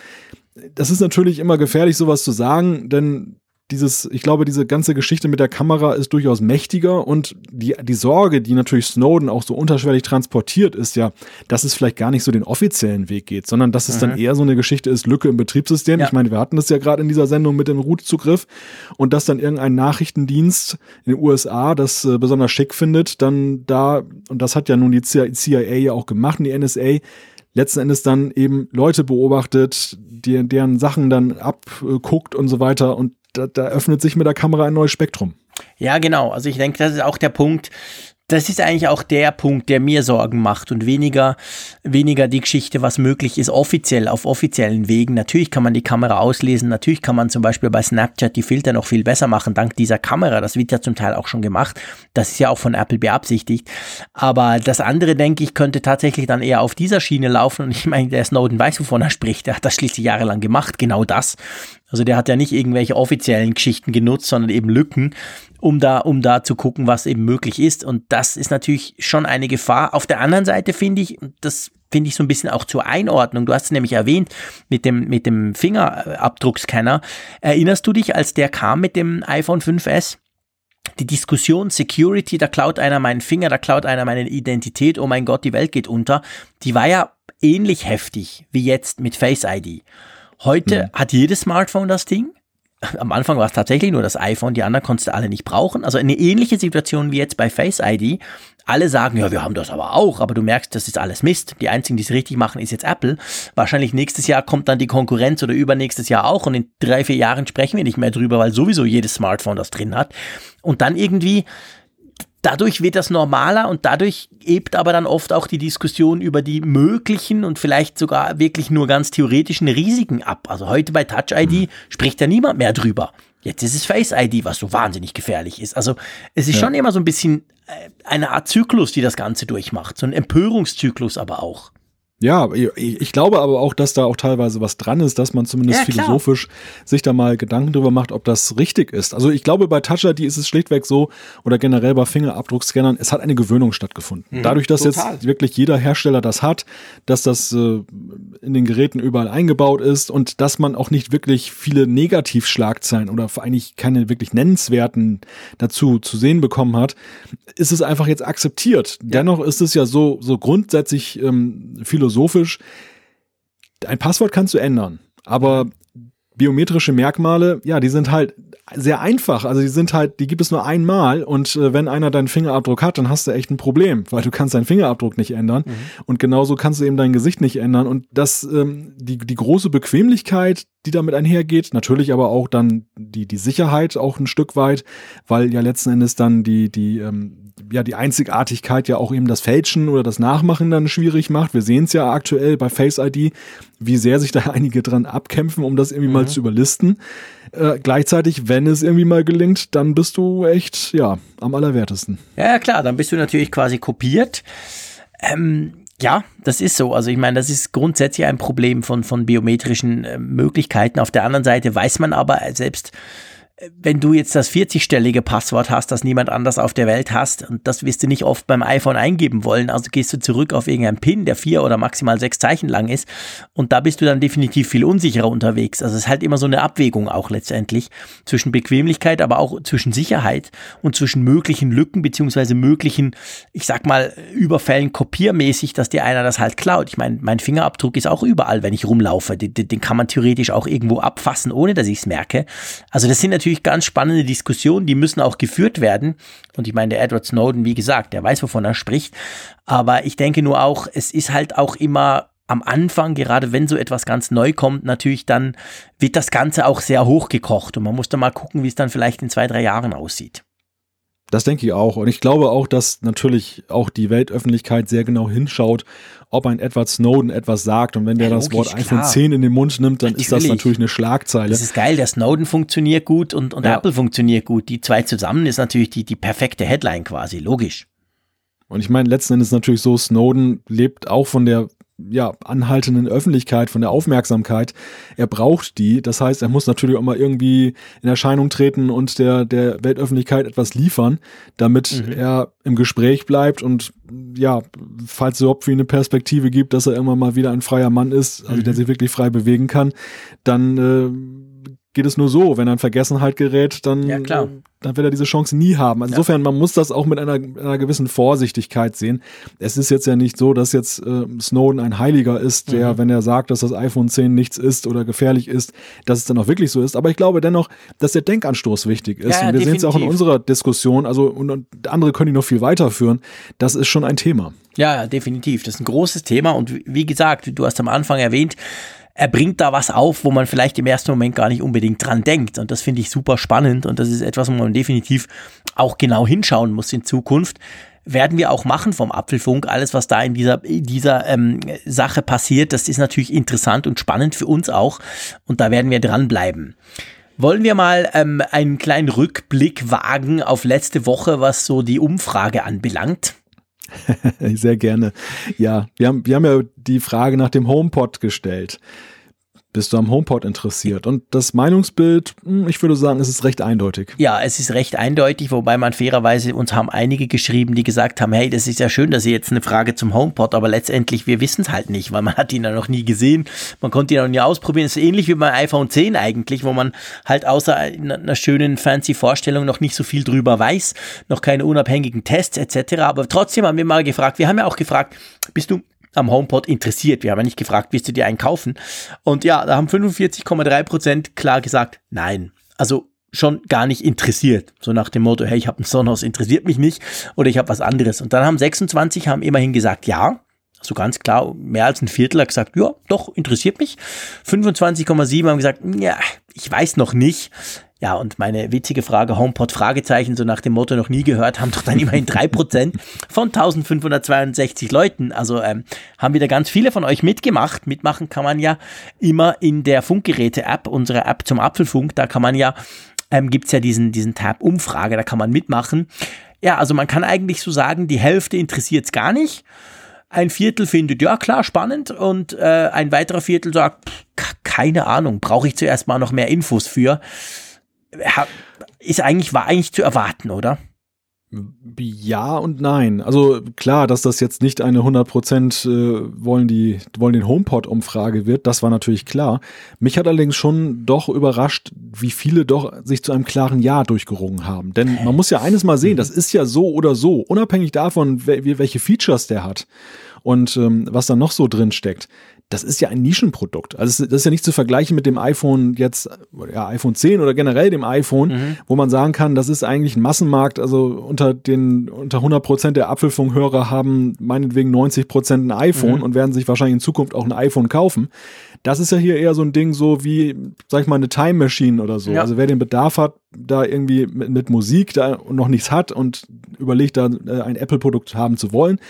B: Das ist natürlich immer gefährlich, sowas zu sagen, denn dieses, ich glaube, diese ganze Geschichte mit der Kamera ist durchaus mächtiger und die, die Sorge, die natürlich Snowden auch so unterschwellig transportiert, ist ja, dass es vielleicht gar nicht so den offiziellen Weg geht, sondern dass es mhm. dann eher so eine Geschichte ist, Lücke im Betriebssystem. Ja. Ich meine, wir hatten das ja gerade in dieser Sendung mit dem Root-Zugriff und dass dann irgendein Nachrichtendienst in den USA das äh, besonders schick findet, dann da, und das hat ja nun die CIA ja auch gemacht, die NSA, letzten Endes dann eben Leute beobachtet, die, deren Sachen dann abguckt und so weiter und da, da öffnet sich mit der Kamera ein neues Spektrum.
A: Ja, genau. Also ich denke, das ist auch der Punkt, das ist eigentlich auch der Punkt, der mir Sorgen macht und weniger, weniger die Geschichte, was möglich ist offiziell, auf offiziellen Wegen. Natürlich kann man die Kamera auslesen, natürlich kann man zum Beispiel bei Snapchat die Filter noch viel besser machen, dank dieser Kamera. Das wird ja zum Teil auch schon gemacht. Das ist ja auch von Apple beabsichtigt. Aber das andere, denke ich, könnte tatsächlich dann eher auf dieser Schiene laufen. Und ich meine, der Snowden weiß, wovon er spricht. Der hat das schließlich jahrelang gemacht, genau das. Also der hat ja nicht irgendwelche offiziellen Geschichten genutzt, sondern eben Lücken um da, um da zu gucken, was eben möglich ist. Und das ist natürlich schon eine Gefahr. Auf der anderen Seite finde ich, das finde ich so ein bisschen auch zur Einordnung. Du hast es nämlich erwähnt mit dem, mit dem Fingerabdruckscanner. Erinnerst du dich, als der kam mit dem iPhone 5S? Die Diskussion Security, da klaut einer meinen Finger, da klaut einer meine Identität, oh mein Gott, die Welt geht unter, die war ja ähnlich heftig wie jetzt mit Face ID. Heute mhm. hat jedes Smartphone das Ding am Anfang war es tatsächlich nur das iPhone, die anderen konntest du alle nicht brauchen. Also eine ähnliche Situation wie jetzt bei Face ID. Alle sagen, ja, wir haben das aber auch, aber du merkst, das ist alles Mist. Die einzigen, die es richtig machen, ist jetzt Apple. Wahrscheinlich nächstes Jahr kommt dann die Konkurrenz oder übernächstes Jahr auch und in drei, vier Jahren sprechen wir nicht mehr drüber, weil sowieso jedes Smartphone das drin hat. Und dann irgendwie dadurch wird das normaler und dadurch hebt aber dann oft auch die Diskussion über die möglichen und vielleicht sogar wirklich nur ganz theoretischen Risiken ab. Also heute bei Touch ID mhm. spricht ja niemand mehr drüber. Jetzt ist es Face ID, was so wahnsinnig gefährlich ist. Also es ist ja. schon immer so ein bisschen äh, eine Art Zyklus, die das Ganze durchmacht. So ein Empörungszyklus aber auch.
B: Ja, ich glaube aber auch, dass da auch teilweise was dran ist, dass man zumindest ja, philosophisch sich da mal Gedanken drüber macht, ob das richtig ist. Also ich glaube, bei Touch ID ist es schlichtweg so, oder generell bei Fingerabdruckscannern, es hat eine Gewöhnung stattgefunden. Mhm, Dadurch, dass total. jetzt wirklich jeder Hersteller das hat, dass das äh, in den Geräten überall eingebaut ist und dass man auch nicht wirklich viele Negativschlagzeilen oder eigentlich keine wirklich nennenswerten dazu zu sehen bekommen hat, ist es einfach jetzt akzeptiert. Ja. Dennoch ist es ja so, so grundsätzlich ähm, philosophisch philosophisch, ein Passwort kannst du ändern, aber biometrische Merkmale, ja, die sind halt sehr einfach. Also die sind halt, die gibt es nur einmal und äh, wenn einer deinen Fingerabdruck hat, dann hast du echt ein Problem, weil du kannst deinen Fingerabdruck nicht ändern mhm. und genauso kannst du eben dein Gesicht nicht ändern und das ähm, die die große Bequemlichkeit, die damit einhergeht, natürlich aber auch dann die die Sicherheit auch ein Stück weit, weil ja letzten Endes dann die die ähm, ja die Einzigartigkeit ja auch eben das Fälschen oder das Nachmachen dann schwierig macht. Wir sehen es ja aktuell bei Face ID, wie sehr sich da einige dran abkämpfen, um das irgendwie mhm. mal zu überlisten. Äh, gleichzeitig, wenn es irgendwie mal gelingt, dann bist du echt, ja, am allerwertesten.
A: Ja, klar, dann bist du natürlich quasi kopiert. Ähm, ja, das ist so. Also ich meine, das ist grundsätzlich ein Problem von, von biometrischen äh, Möglichkeiten. Auf der anderen Seite weiß man aber selbst wenn du jetzt das 40-stellige Passwort hast, das niemand anders auf der Welt hast, und das wirst du nicht oft beim iPhone eingeben wollen, also gehst du zurück auf irgendeinen PIN, der vier oder maximal sechs Zeichen lang ist, und da bist du dann definitiv viel unsicherer unterwegs. Also es ist halt immer so eine Abwägung auch letztendlich zwischen Bequemlichkeit, aber auch zwischen Sicherheit und zwischen möglichen Lücken beziehungsweise möglichen, ich sag mal, Überfällen kopiermäßig, dass dir einer das halt klaut. Ich meine, mein Fingerabdruck ist auch überall, wenn ich rumlaufe. Den, den kann man theoretisch auch irgendwo abfassen, ohne dass ich es merke. Also das sind natürlich natürlich ganz spannende Diskussionen, die müssen auch geführt werden. Und ich meine, der Edward Snowden, wie gesagt, der weiß, wovon er spricht. Aber ich denke nur auch, es ist halt auch immer am Anfang, gerade wenn so etwas ganz neu kommt, natürlich dann wird das Ganze auch sehr hochgekocht und man muss dann mal gucken, wie es dann vielleicht in zwei, drei Jahren aussieht.
B: Das denke ich auch. Und ich glaube auch, dass natürlich auch die Weltöffentlichkeit sehr genau hinschaut, ob ein Edward Snowden etwas sagt. Und wenn der ja, das Wort iPhone 10 in den Mund nimmt, dann natürlich. ist das natürlich eine Schlagzeile. Das
A: ist geil. Der Snowden funktioniert gut und, und ja. Apple funktioniert gut. Die zwei zusammen ist natürlich die, die perfekte Headline quasi. Logisch.
B: Und ich meine, letzten Endes natürlich so, Snowden lebt auch von der ja, anhaltenden Öffentlichkeit, von der Aufmerksamkeit. Er braucht die. Das heißt, er muss natürlich auch mal irgendwie in Erscheinung treten und der, der Weltöffentlichkeit etwas liefern, damit mhm. er im Gespräch bleibt und ja, falls es überhaupt wie eine Perspektive gibt, dass er irgendwann mal wieder ein freier Mann ist, also mhm. der sich wirklich frei bewegen kann, dann äh, geht es nur so. Wenn er in Vergessenheit gerät, dann, ja, dann wird er diese Chance nie haben. Also insofern, man muss das auch mit einer, einer, gewissen Vorsichtigkeit sehen. Es ist jetzt ja nicht so, dass jetzt äh, Snowden ein Heiliger ist, der, mhm. wenn er sagt, dass das iPhone 10 nichts ist oder gefährlich ist, dass es dann auch wirklich so ist. Aber ich glaube dennoch, dass der Denkanstoß wichtig ist. Ja, und wir sehen es auch in unserer Diskussion, also und, und andere können die noch viel weiterführen. Das ist schon ein Thema.
A: Ja, definitiv. Das ist ein großes Thema. Und wie gesagt, du hast am Anfang erwähnt, er bringt da was auf, wo man vielleicht im ersten Moment gar nicht unbedingt dran denkt. Und das finde ich super spannend und das ist etwas, wo man definitiv auch genau hinschauen muss in Zukunft. Werden wir auch machen vom Apfelfunk. Alles, was da in dieser, dieser ähm, Sache passiert, das ist natürlich interessant und spannend für uns auch. Und da werden wir dranbleiben. Wollen wir mal ähm, einen kleinen Rückblick wagen auf letzte Woche, was so die Umfrage anbelangt?
B: Sehr gerne. Ja, wir haben, wir haben ja die Frage nach dem HomePod gestellt bist du am HomePod interessiert. Und das Meinungsbild, hm, ich würde sagen, es ist recht eindeutig.
A: Ja, es ist recht eindeutig, wobei man fairerweise uns haben einige geschrieben, die gesagt haben, hey, das ist ja schön, dass ihr jetzt eine Frage zum HomePod, aber letztendlich, wir wissen es halt nicht, weil man hat ihn ja noch nie gesehen. Man konnte ihn noch nie ausprobieren. Es ist ähnlich wie beim iPhone 10 eigentlich, wo man halt außer einer schönen fancy Vorstellung noch nicht so viel drüber weiß, noch keine unabhängigen Tests etc. Aber trotzdem haben wir mal gefragt, wir haben ja auch gefragt, bist du am HomePod interessiert. Wir haben ja nicht gefragt, willst du dir einen kaufen? Und ja, da haben 45,3 Prozent klar gesagt, nein. Also schon gar nicht interessiert. So nach dem Motto, hey, ich habe ein Sonos, interessiert mich nicht oder ich habe was anderes. Und dann haben 26 haben immerhin gesagt, ja. So ganz klar, mehr als ein Viertel hat gesagt, ja, doch, interessiert mich. 25,7 haben gesagt, ja, ich weiß noch nicht. Ja, und meine witzige Frage, HomePod Fragezeichen, so nach dem Motto noch nie gehört, haben doch dann immerhin drei Prozent von 1562 Leuten. Also ähm, haben wieder ganz viele von euch mitgemacht. Mitmachen kann man ja immer in der Funkgeräte-App, unsere App zum Apfelfunk. Da kann man ja, ähm, gibt's ja diesen, diesen Tab Umfrage, da kann man mitmachen. Ja, also man kann eigentlich so sagen, die Hälfte interessiert's gar nicht. Ein Viertel findet, ja klar, spannend. Und äh, ein weiterer Viertel sagt, pff, keine Ahnung, brauche ich zuerst mal noch mehr Infos für ist eigentlich, war eigentlich zu erwarten, oder?
B: Ja und nein. Also klar, dass das jetzt nicht eine 100% äh, wollen die wollen den HomePod Umfrage wird, das war natürlich klar. Mich hat allerdings schon doch überrascht, wie viele doch sich zu einem klaren Ja durchgerungen haben, denn man muss ja eines mal sehen, das ist ja so oder so, unabhängig davon, welche Features der hat und ähm, was da noch so drin steckt das ist ja ein Nischenprodukt. Also das ist ja nicht zu vergleichen mit dem iPhone jetzt, ja, iPhone 10 oder generell dem iPhone, mhm. wo man sagen kann, das ist eigentlich ein Massenmarkt. Also unter den, unter 100 Prozent der Apfelfunkhörer haben meinetwegen 90 Prozent ein iPhone mhm. und werden sich wahrscheinlich in Zukunft auch ein iPhone kaufen. Das ist ja hier eher so ein Ding so wie, sag ich mal, eine Time Machine oder so. Ja. Also wer den Bedarf hat, da irgendwie mit, mit Musik da noch nichts hat und überlegt, da äh, ein Apple-Produkt haben zu wollen,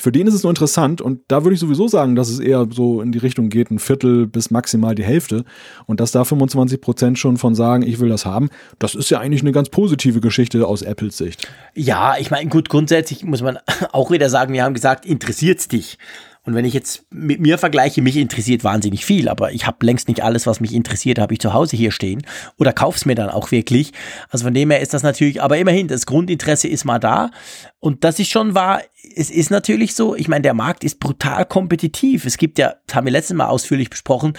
B: für den ist es nur interessant und da würde ich sowieso sagen, dass es eher so in die Richtung geht, ein Viertel bis maximal die Hälfte und dass da 25 Prozent schon von sagen, ich will das haben, das ist ja eigentlich eine ganz positive Geschichte aus Apples Sicht.
A: Ja, ich meine, gut, grundsätzlich muss man auch wieder sagen, wir haben gesagt, interessiert's dich? Und wenn ich jetzt mit mir vergleiche, mich interessiert wahnsinnig viel, aber ich habe längst nicht alles, was mich interessiert, habe ich zu Hause hier stehen oder kauf's mir dann auch wirklich. Also von dem her ist das natürlich, aber immerhin, das Grundinteresse ist mal da. Und das ist schon wahr, es ist natürlich so, ich meine, der Markt ist brutal kompetitiv. Es gibt ja, das haben wir letztes Mal ausführlich besprochen,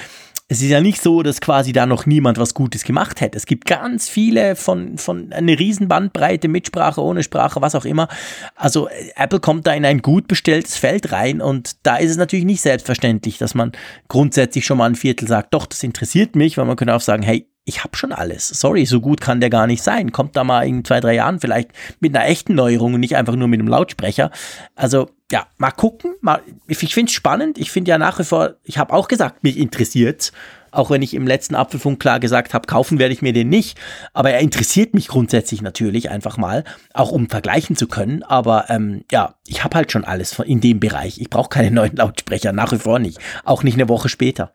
A: es ist ja nicht so, dass quasi da noch niemand was Gutes gemacht hätte. Es gibt ganz viele von, von eine riesen Bandbreite, mit Sprache, ohne Sprache, was auch immer. Also Apple kommt da in ein gut bestelltes Feld rein und da ist es natürlich nicht selbstverständlich, dass man grundsätzlich schon mal ein Viertel sagt, doch, das interessiert mich, weil man könnte auch sagen, hey, ich habe schon alles. Sorry, so gut kann der gar nicht sein. Kommt da mal in zwei, drei Jahren vielleicht mit einer echten Neuerung und nicht einfach nur mit einem Lautsprecher. Also ja, mal gucken. Mal, ich finde es spannend. Ich finde ja nach wie vor, ich habe auch gesagt, mich interessiert auch wenn ich im letzten Apfelfunk klar gesagt habe, kaufen werde ich mir den nicht. Aber er interessiert mich grundsätzlich natürlich einfach mal, auch um vergleichen zu können. Aber ähm, ja, ich habe halt schon alles in dem Bereich. Ich brauche keine neuen Lautsprecher, nach wie vor nicht. Auch nicht eine Woche später.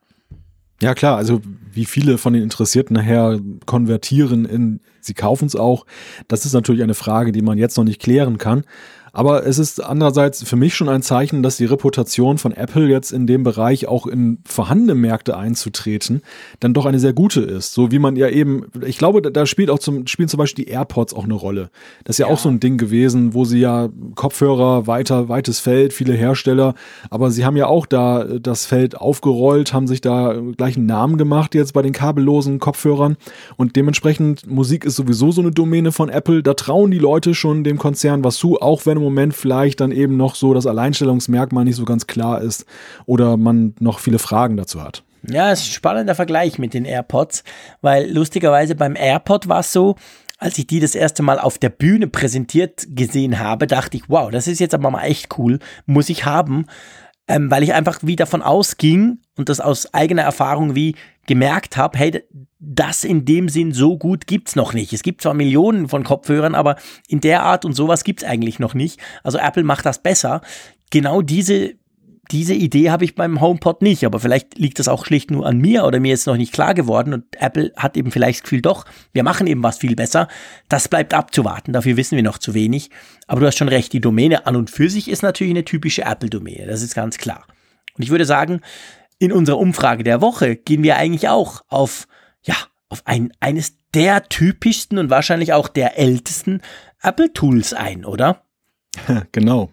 B: Ja klar, also wie viele von den Interessierten nachher konvertieren in, sie kaufen es auch, das ist natürlich eine Frage, die man jetzt noch nicht klären kann. Aber es ist andererseits für mich schon ein Zeichen, dass die Reputation von Apple jetzt in dem Bereich auch in vorhandene Märkte einzutreten, dann doch eine sehr gute ist. So wie man ja eben, ich glaube, da spielt auch zum, spielen zum Beispiel die AirPods auch eine Rolle. Das ist ja, ja. auch so ein Ding gewesen, wo sie ja Kopfhörer weiter, weites Feld, viele Hersteller, aber sie haben ja auch da das Feld aufgerollt, haben sich da gleich einen Namen gemacht jetzt bei den kabellosen Kopfhörern und dementsprechend Musik ist sowieso so eine Domäne von Apple. Da trauen die Leute schon dem Konzern was zu, auch wenn Moment vielleicht dann eben noch so das Alleinstellungsmerkmal nicht so ganz klar ist oder man noch viele Fragen dazu hat.
A: Ja, es ist ein spannender Vergleich mit den AirPods, weil lustigerweise beim AirPod war es so, als ich die das erste Mal auf der Bühne präsentiert gesehen habe, dachte ich, wow, das ist jetzt aber mal echt cool, muss ich haben, ähm, weil ich einfach wie davon ausging und das aus eigener Erfahrung wie gemerkt habe, hey, das in dem Sinn so gut gibt's noch nicht. Es gibt zwar Millionen von Kopfhörern, aber in der Art und sowas gibt's eigentlich noch nicht. Also Apple macht das besser. Genau diese diese Idee habe ich beim HomePod nicht, aber vielleicht liegt das auch schlicht nur an mir oder mir ist noch nicht klar geworden und Apple hat eben vielleicht das Gefühl, doch, wir machen eben was viel besser. Das bleibt abzuwarten, dafür wissen wir noch zu wenig. Aber du hast schon recht, die Domäne an und für sich ist natürlich eine typische Apple-Domäne, das ist ganz klar. Und ich würde sagen, in unserer Umfrage der Woche gehen wir eigentlich auch auf, ja, auf ein, eines der typischsten und wahrscheinlich auch der ältesten Apple-Tools ein, oder?
B: Genau.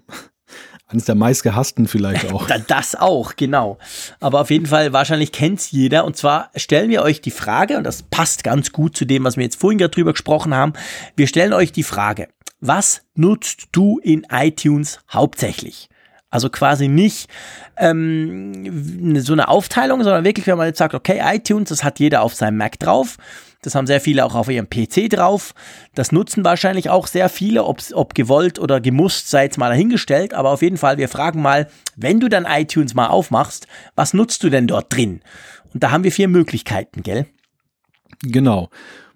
B: Eines der meistgehassten vielleicht auch.
A: das auch, genau. Aber auf jeden Fall, wahrscheinlich kennt's jeder. Und zwar stellen wir euch die Frage, und das passt ganz gut zu dem, was wir jetzt vorhin gerade drüber gesprochen haben. Wir stellen euch die Frage, was nutzt du in iTunes hauptsächlich? Also quasi nicht ähm, so eine Aufteilung, sondern wirklich, wenn man jetzt sagt, okay, iTunes, das hat jeder auf seinem Mac drauf. Das haben sehr viele auch auf ihrem PC drauf. Das nutzen wahrscheinlich auch sehr viele, ob gewollt oder gemusst, sei jetzt mal dahingestellt. Aber auf jeden Fall, wir fragen mal, wenn du dann iTunes mal aufmachst, was nutzt du denn dort drin? Und da haben wir vier Möglichkeiten, gell?
B: Genau.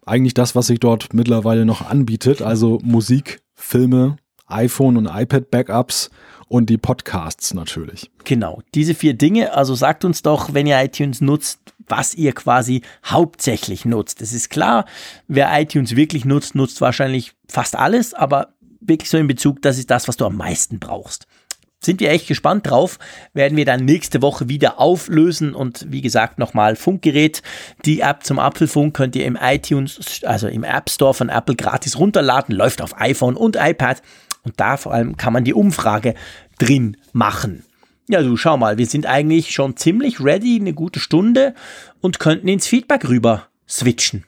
B: Eigentlich das, was sich dort mittlerweile noch anbietet. Also Musik, Filme, iPhone und iPad-Backups und die Podcasts natürlich.
A: Genau, diese vier Dinge. Also sagt uns doch, wenn ihr iTunes nutzt, was ihr quasi hauptsächlich nutzt. Es ist klar, wer iTunes wirklich nutzt, nutzt wahrscheinlich fast alles, aber wirklich so in Bezug, das ist das, was du am meisten brauchst. Sind wir echt gespannt drauf, werden wir dann nächste Woche wieder auflösen und wie gesagt nochmal Funkgerät. Die App zum Apfelfunk könnt ihr im iTunes, also im App Store von Apple gratis runterladen, läuft auf iPhone und iPad und da vor allem kann man die Umfrage drin machen. Ja, du schau mal, wir sind eigentlich schon ziemlich ready, eine gute Stunde und könnten ins Feedback rüber switchen.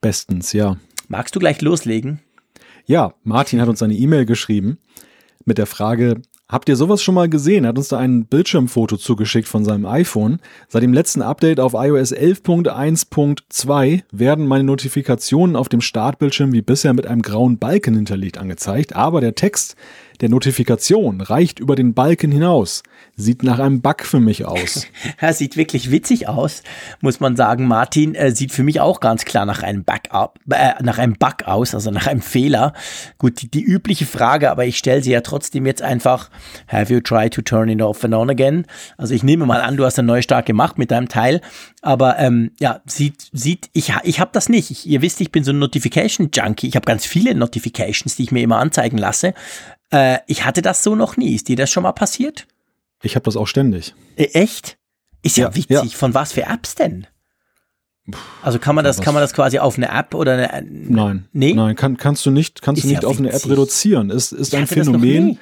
B: Bestens, ja.
A: Magst du gleich loslegen?
B: Ja, Martin hat uns eine E-Mail geschrieben mit der Frage, Habt ihr sowas schon mal gesehen? Er hat uns da ein Bildschirmfoto zugeschickt von seinem iPhone. Seit dem letzten Update auf iOS 11.1.2 werden meine Notifikationen auf dem Startbildschirm wie bisher mit einem grauen Balken hinterlegt angezeigt, aber der Text der Notifikation reicht über den Balken hinaus. Sieht nach einem Bug für mich aus.
A: ja, sieht wirklich witzig aus, muss man sagen. Martin äh, sieht für mich auch ganz klar nach einem Backup, äh, nach einem Bug aus, also nach einem Fehler. Gut, die, die übliche Frage, aber ich stelle sie ja trotzdem jetzt einfach. Have you tried to turn it off and on again? Also ich nehme mal an, du hast einen Neustart gemacht mit deinem Teil, aber ähm, ja, sieht, sieht, ich, ich habe das nicht. Ich, ihr wisst, ich bin so ein Notification Junkie. Ich habe ganz viele Notifications, die ich mir immer anzeigen lasse. Äh, ich hatte das so noch nie. Ist dir das schon mal passiert?
B: Ich habe das auch ständig.
A: Äh, echt? Ist ja, ja witzig. Ja. Von was für Apps denn? Also kann man das, kann man das quasi auf eine App oder eine,
B: äh, Nein. Nee? Nein, kann, kannst du nicht, kannst ist du nicht ja auf eine App reduzieren. Es ist ein Phänomen,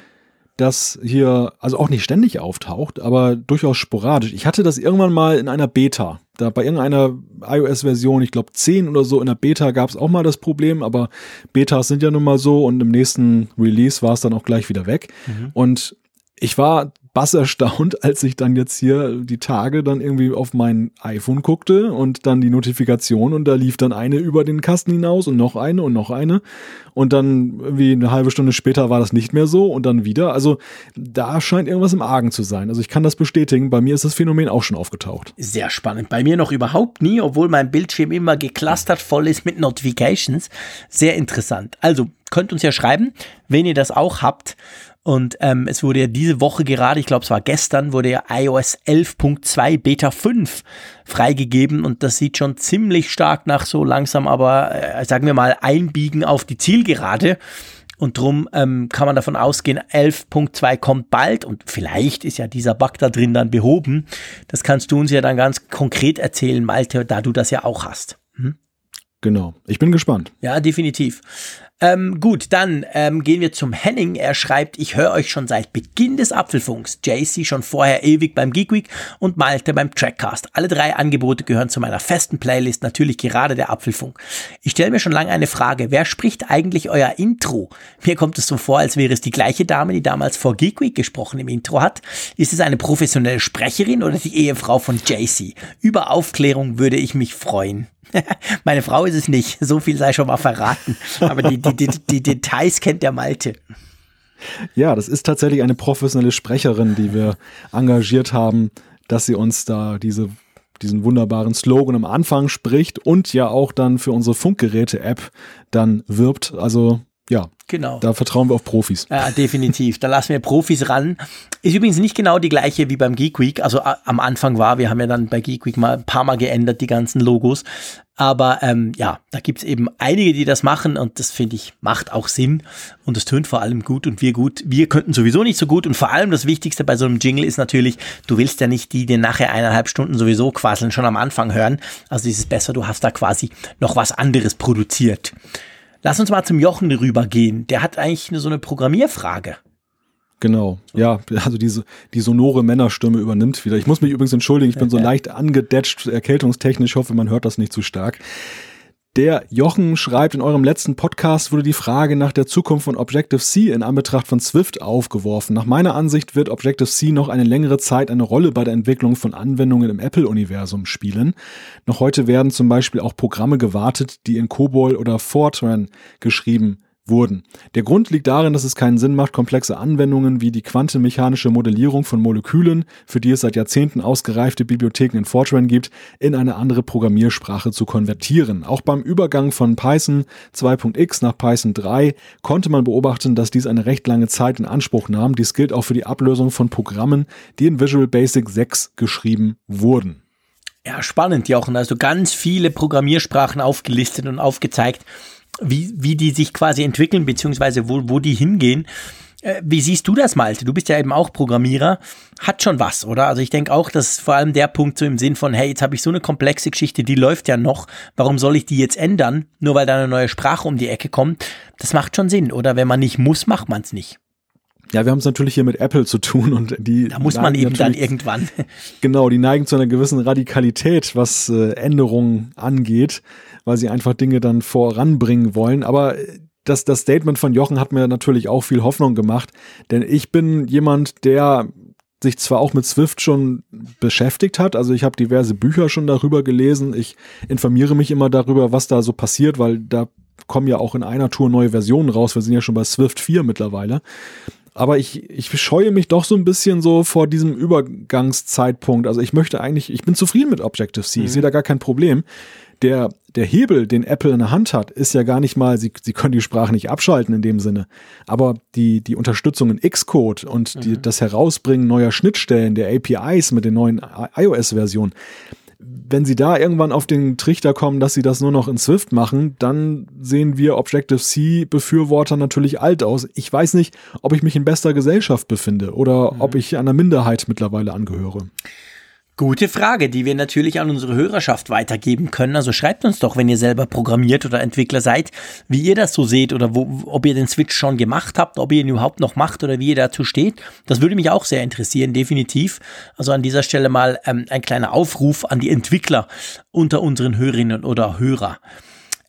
B: das, das hier, also auch nicht ständig auftaucht, aber durchaus sporadisch. Ich hatte das irgendwann mal in einer Beta. Da bei irgendeiner iOS-Version, ich glaube 10 oder so, in der Beta gab es auch mal das Problem, aber Betas sind ja nun mal so und im nächsten Release war es dann auch gleich wieder weg. Mhm. Und ich war bass erstaunt, als ich dann jetzt hier die Tage dann irgendwie auf mein iPhone guckte und dann die Notifikation und da lief dann eine über den Kasten hinaus und noch eine und noch eine und dann irgendwie eine halbe Stunde später war das nicht mehr so und dann wieder. Also da scheint irgendwas im Argen zu sein. Also ich kann das bestätigen. Bei mir ist das Phänomen auch schon aufgetaucht.
A: Sehr spannend. Bei mir noch überhaupt nie, obwohl mein Bildschirm immer geclustert voll ist mit Notifications. Sehr interessant. Also könnt uns ja schreiben, wenn ihr das auch habt. Und ähm, es wurde ja diese Woche gerade, ich glaube es war gestern, wurde ja iOS 11.2 Beta 5 freigegeben und das sieht schon ziemlich stark nach so langsam, aber äh, sagen wir mal Einbiegen auf die Zielgerade. Und drum ähm, kann man davon ausgehen, 11.2 kommt bald und vielleicht ist ja dieser Bug da drin dann behoben. Das kannst du uns ja dann ganz konkret erzählen, Malte, da du das ja auch hast. Hm?
B: Genau. Ich bin gespannt.
A: Ja, definitiv. Ähm, gut, dann ähm, gehen wir zum Henning. Er schreibt, ich höre euch schon seit Beginn des Apfelfunks. JC schon vorher ewig beim Geek Week und Malte beim Trackcast. Alle drei Angebote gehören zu meiner festen Playlist, natürlich gerade der Apfelfunk. Ich stelle mir schon lange eine Frage. Wer spricht eigentlich euer Intro? Mir kommt es so vor, als wäre es die gleiche Dame, die damals vor Geek Week gesprochen im Intro hat. Ist es eine professionelle Sprecherin oder die Ehefrau von JC? Über Aufklärung würde ich mich freuen. Meine Frau ist es nicht, so viel sei schon mal verraten. Aber die, die, die, die Details kennt der Malte.
B: Ja, das ist tatsächlich eine professionelle Sprecherin, die wir engagiert haben, dass sie uns da diese, diesen wunderbaren Slogan am Anfang spricht und ja auch dann für unsere Funkgeräte-App dann wirbt. Also ja,
A: Genau.
B: Da vertrauen wir auf Profis.
A: Ja, definitiv. Da lassen wir Profis ran. Ist übrigens nicht genau die gleiche wie beim Geek Week. Also am Anfang war, wir haben ja dann bei Geek Week mal ein paar Mal geändert, die ganzen Logos. Aber ähm, ja, da gibt's eben einige, die das machen und das finde ich macht auch Sinn und es tönt vor allem gut und wir gut. Wir könnten sowieso nicht so gut und vor allem das Wichtigste bei so einem Jingle ist natürlich, du willst ja nicht die, die nachher eineinhalb Stunden sowieso quasseln, schon am Anfang hören. Also ist es besser, du hast da quasi noch was anderes produziert. Lass uns mal zum Jochen rübergehen. Der hat eigentlich so eine Programmierfrage.
B: Genau, ja, also diese, die sonore Männerstimme übernimmt wieder. Ich muss mich übrigens entschuldigen, ich bin so leicht angedetscht, erkältungstechnisch, hoffe, man hört das nicht zu stark. Der Jochen schreibt, in eurem letzten Podcast wurde die Frage nach der Zukunft von Objective-C in Anbetracht von Swift aufgeworfen. Nach meiner Ansicht wird Objective-C noch eine längere Zeit eine Rolle bei der Entwicklung von Anwendungen im Apple-Universum spielen. Noch heute werden zum Beispiel auch Programme gewartet, die in COBOL oder Fortran geschrieben wurden. Der Grund liegt darin, dass es keinen Sinn macht, komplexe Anwendungen wie die quantenmechanische Modellierung von Molekülen, für die es seit Jahrzehnten ausgereifte Bibliotheken in Fortran gibt, in eine andere Programmiersprache zu konvertieren. Auch beim Übergang von Python 2.x nach Python 3 konnte man beobachten, dass dies eine recht lange Zeit in Anspruch nahm. Dies gilt auch für die Ablösung von Programmen, die in Visual Basic 6 geschrieben wurden.
A: Ja, spannend, Jochen. Also ganz viele Programmiersprachen aufgelistet und aufgezeigt wie, wie die sich quasi entwickeln, beziehungsweise wo, wo die hingehen. Äh, wie siehst du das, Malte? Du bist ja eben auch Programmierer. Hat schon was, oder? Also ich denke auch, dass vor allem der Punkt so im Sinn von, hey, jetzt habe ich so eine komplexe Geschichte, die läuft ja noch. Warum soll ich die jetzt ändern? Nur weil da eine neue Sprache um die Ecke kommt. Das macht schon Sinn, oder? Wenn man nicht muss, macht man es nicht.
B: Ja, wir haben es natürlich hier mit Apple zu tun und die.
A: Da muss man eben dann irgendwann.
B: Genau, die neigen zu einer gewissen Radikalität, was äh, Änderungen angeht weil sie einfach Dinge dann voranbringen wollen. Aber das, das Statement von Jochen hat mir natürlich auch viel Hoffnung gemacht, denn ich bin jemand, der sich zwar auch mit Swift schon beschäftigt hat, also ich habe diverse Bücher schon darüber gelesen, ich informiere mich immer darüber, was da so passiert, weil da kommen ja auch in einer Tour neue Versionen raus, wir sind ja schon bei Swift 4 mittlerweile. Aber ich, ich scheue mich doch so ein bisschen so vor diesem Übergangszeitpunkt. Also ich möchte eigentlich, ich bin zufrieden mit Objective-C, mhm. ich sehe da gar kein Problem der, der Hebel, den Apple in der Hand hat, ist ja gar nicht mal, sie, sie können die Sprache nicht abschalten in dem Sinne, aber die, die Unterstützung in Xcode und die, mhm. das Herausbringen neuer Schnittstellen, der APIs mit den neuen iOS-Versionen, wenn sie da irgendwann auf den Trichter kommen, dass sie das nur noch in Swift machen, dann sehen wir Objective-C-Befürworter natürlich alt aus. Ich weiß nicht, ob ich mich in bester Gesellschaft befinde oder mhm. ob ich einer Minderheit mittlerweile angehöre.
A: Gute Frage, die wir natürlich an unsere Hörerschaft weitergeben können. Also schreibt uns doch, wenn ihr selber programmiert oder Entwickler seid, wie ihr das so seht oder wo, ob ihr den Switch schon gemacht habt, ob ihr ihn überhaupt noch macht oder wie ihr dazu steht. Das würde mich auch sehr interessieren, definitiv. Also an dieser Stelle mal ähm, ein kleiner Aufruf an die Entwickler unter unseren Hörerinnen oder Hörer.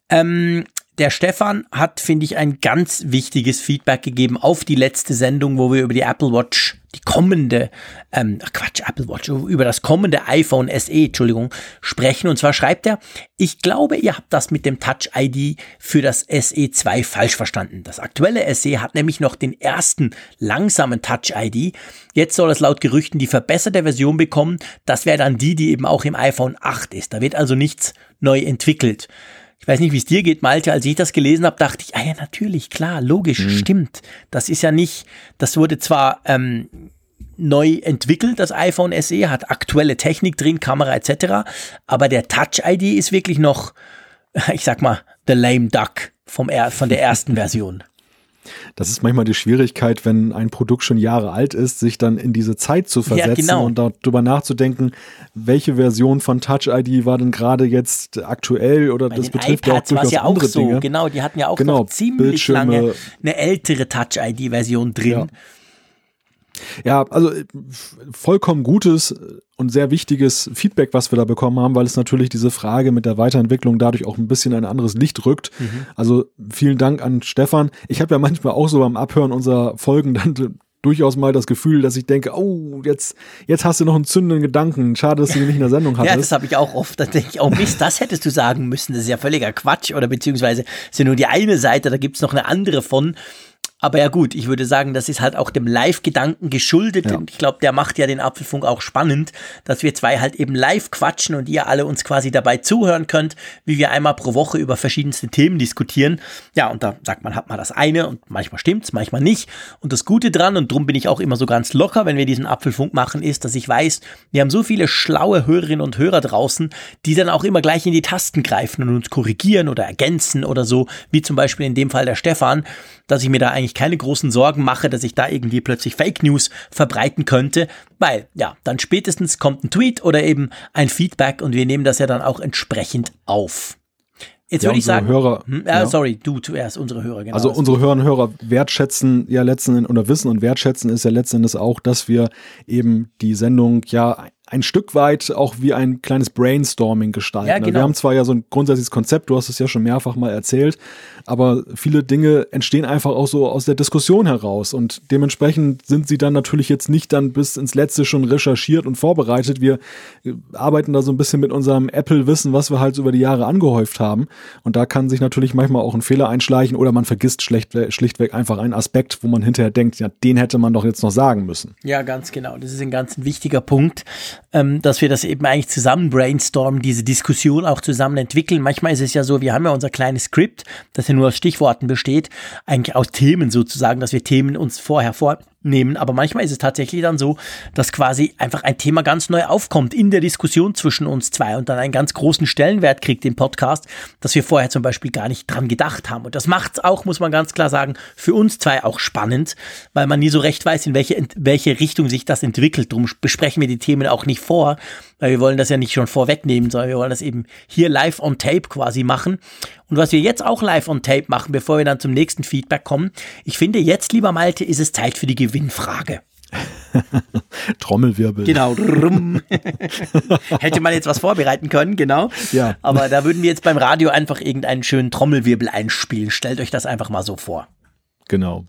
A: Ähm, der Stefan hat, finde ich, ein ganz wichtiges Feedback gegeben auf die letzte Sendung, wo wir über die Apple Watch, die kommende, ähm, Quatsch, Apple Watch, über das kommende iPhone SE, Entschuldigung, sprechen. Und zwar schreibt er, ich glaube, ihr habt das mit dem Touch ID für das SE2 falsch verstanden. Das aktuelle SE hat nämlich noch den ersten langsamen Touch ID. Jetzt soll es laut Gerüchten die verbesserte Version bekommen. Das wäre dann die, die eben auch im iPhone 8 ist. Da wird also nichts neu entwickelt. Ich weiß nicht, wie es dir geht, Malte. Als ich das gelesen habe, dachte ich, ah ja, natürlich, klar, logisch, mhm. stimmt. Das ist ja nicht, das wurde zwar ähm, neu entwickelt, das iPhone SE, hat aktuelle Technik drin, Kamera etc., aber der Touch-ID ist wirklich noch, ich sag mal, the lame duck vom, von der ersten Version.
B: Das ist manchmal die Schwierigkeit, wenn ein Produkt schon Jahre alt ist, sich dann in diese Zeit zu versetzen ja, genau. und darüber nachzudenken, welche Version von Touch ID war denn gerade jetzt aktuell oder Bei das betrifft ja auch durchaus
A: ja
B: andere
A: so.
B: Dinge.
A: Genau, die hatten ja auch genau, noch ziemlich Bildschirme. lange eine ältere Touch ID Version drin.
B: Ja. Ja, also äh, vollkommen gutes und sehr wichtiges Feedback, was wir da bekommen haben, weil es natürlich diese Frage mit der Weiterentwicklung dadurch auch ein bisschen ein anderes Licht rückt. Mhm. Also vielen Dank an Stefan. Ich habe ja manchmal auch so beim Abhören unserer Folgen dann durchaus mal das Gefühl, dass ich denke, oh, jetzt, jetzt hast du noch einen zündenden Gedanken. Schade, dass du ihn nicht in der Sendung hattest.
A: ja, das habe ich auch oft. Da denke ich, oh Mist, das hättest du sagen müssen. Das ist ja völliger Quatsch. Oder beziehungsweise ist ja nur die eine Seite, da gibt's noch eine andere von. Aber ja gut, ich würde sagen, das ist halt auch dem Live-Gedanken geschuldet. Ja. Und ich glaube, der macht ja den Apfelfunk auch spannend, dass wir zwei halt eben live quatschen und ihr alle uns quasi dabei zuhören könnt, wie wir einmal pro Woche über verschiedenste Themen diskutieren. Ja, und da sagt man, hat man das eine und manchmal stimmt's, manchmal nicht. Und das Gute dran, und drum bin ich auch immer so ganz locker, wenn wir diesen Apfelfunk machen, ist, dass ich weiß, wir haben so viele schlaue Hörerinnen und Hörer draußen, die dann auch immer gleich in die Tasten greifen und uns korrigieren oder ergänzen oder so, wie zum Beispiel in dem Fall der Stefan, dass ich mir da eigentlich keine großen Sorgen mache, dass ich da irgendwie plötzlich Fake News verbreiten könnte, weil ja, dann spätestens kommt ein Tweet oder eben ein Feedback und wir nehmen das ja dann auch entsprechend auf. Jetzt ja, würde ich sagen,
B: Hörer,
A: hm, äh, ja. sorry, du zuerst, unsere Hörer,
B: genau. Also unsere Hörer und Hörer wertschätzen ja letzten Endes, oder wissen und wertschätzen ist ja letzten Endes auch, dass wir eben die Sendung ja ein Stück weit auch wie ein kleines Brainstorming gestalten. Ja, genau. Wir haben zwar ja so ein grundsätzliches Konzept, du hast es ja schon mehrfach mal erzählt, aber viele Dinge entstehen einfach auch so aus der Diskussion heraus und dementsprechend sind sie dann natürlich jetzt nicht dann bis ins Letzte schon recherchiert und vorbereitet. Wir äh, arbeiten da so ein bisschen mit unserem Apple-Wissen, was wir halt über die Jahre angehäuft haben und da kann sich natürlich manchmal auch ein Fehler einschleichen oder man vergisst schlicht, schlichtweg einfach einen Aspekt, wo man hinterher denkt, ja, den hätte man doch jetzt noch sagen müssen.
A: Ja, ganz genau. Das ist ein ganz wichtiger Punkt ähm, dass wir das eben eigentlich zusammen brainstormen, diese Diskussion auch zusammen entwickeln. Manchmal ist es ja so, wir haben ja unser kleines Skript, das ja nur aus Stichworten besteht, eigentlich aus Themen sozusagen, dass wir Themen uns vorher vor nehmen. Aber manchmal ist es tatsächlich dann so, dass quasi einfach ein Thema ganz neu aufkommt in der Diskussion zwischen uns zwei und dann einen ganz großen Stellenwert kriegt im Podcast, dass wir vorher zum Beispiel gar nicht dran gedacht haben. Und das macht es auch, muss man ganz klar sagen, für uns zwei auch spannend, weil man nie so recht weiß, in welche, in welche Richtung sich das entwickelt. Darum besprechen wir die Themen auch nicht vor, weil wir wollen das ja nicht schon vorwegnehmen, sondern wir wollen das eben hier live on tape quasi machen. Und was wir jetzt auch live on tape machen, bevor wir dann zum nächsten Feedback kommen, ich finde jetzt, lieber Malte, ist es Zeit für die Gewinnfrage.
B: Trommelwirbel.
A: Genau. Hätte man jetzt was vorbereiten können, genau.
B: Ja.
A: Aber da würden wir jetzt beim Radio einfach irgendeinen schönen Trommelwirbel einspielen. Stellt euch das einfach mal so vor.
B: Genau.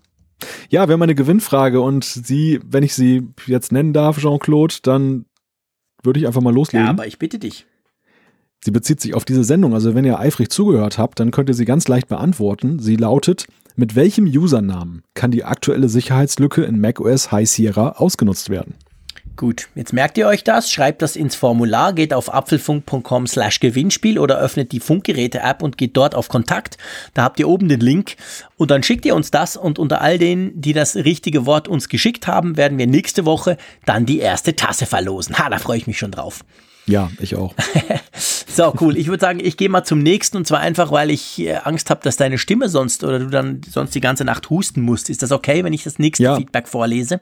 B: Ja, wir haben eine Gewinnfrage und Sie, wenn ich sie jetzt nennen darf, Jean-Claude, dann würde ich einfach mal loslegen. Ja,
A: aber ich bitte dich.
B: Sie bezieht sich auf diese Sendung, also wenn ihr eifrig zugehört habt, dann könnt ihr sie ganz leicht beantworten. Sie lautet, mit welchem Usernamen kann die aktuelle Sicherheitslücke in macOS High Sierra ausgenutzt werden?
A: Gut, jetzt merkt ihr euch das, schreibt das ins Formular, geht auf apfelfunk.com slash Gewinnspiel oder öffnet die Funkgeräte-App und geht dort auf Kontakt. Da habt ihr oben den Link und dann schickt ihr uns das und unter all denen, die das richtige Wort uns geschickt haben, werden wir nächste Woche dann die erste Tasse verlosen. Ha, da freue ich mich schon drauf.
B: Ja, ich auch.
A: so, cool. Ich würde sagen, ich gehe mal zum nächsten und zwar einfach, weil ich äh, Angst habe, dass deine Stimme sonst oder du dann sonst die ganze Nacht husten musst. Ist das okay, wenn ich das nächste ja. Feedback vorlese?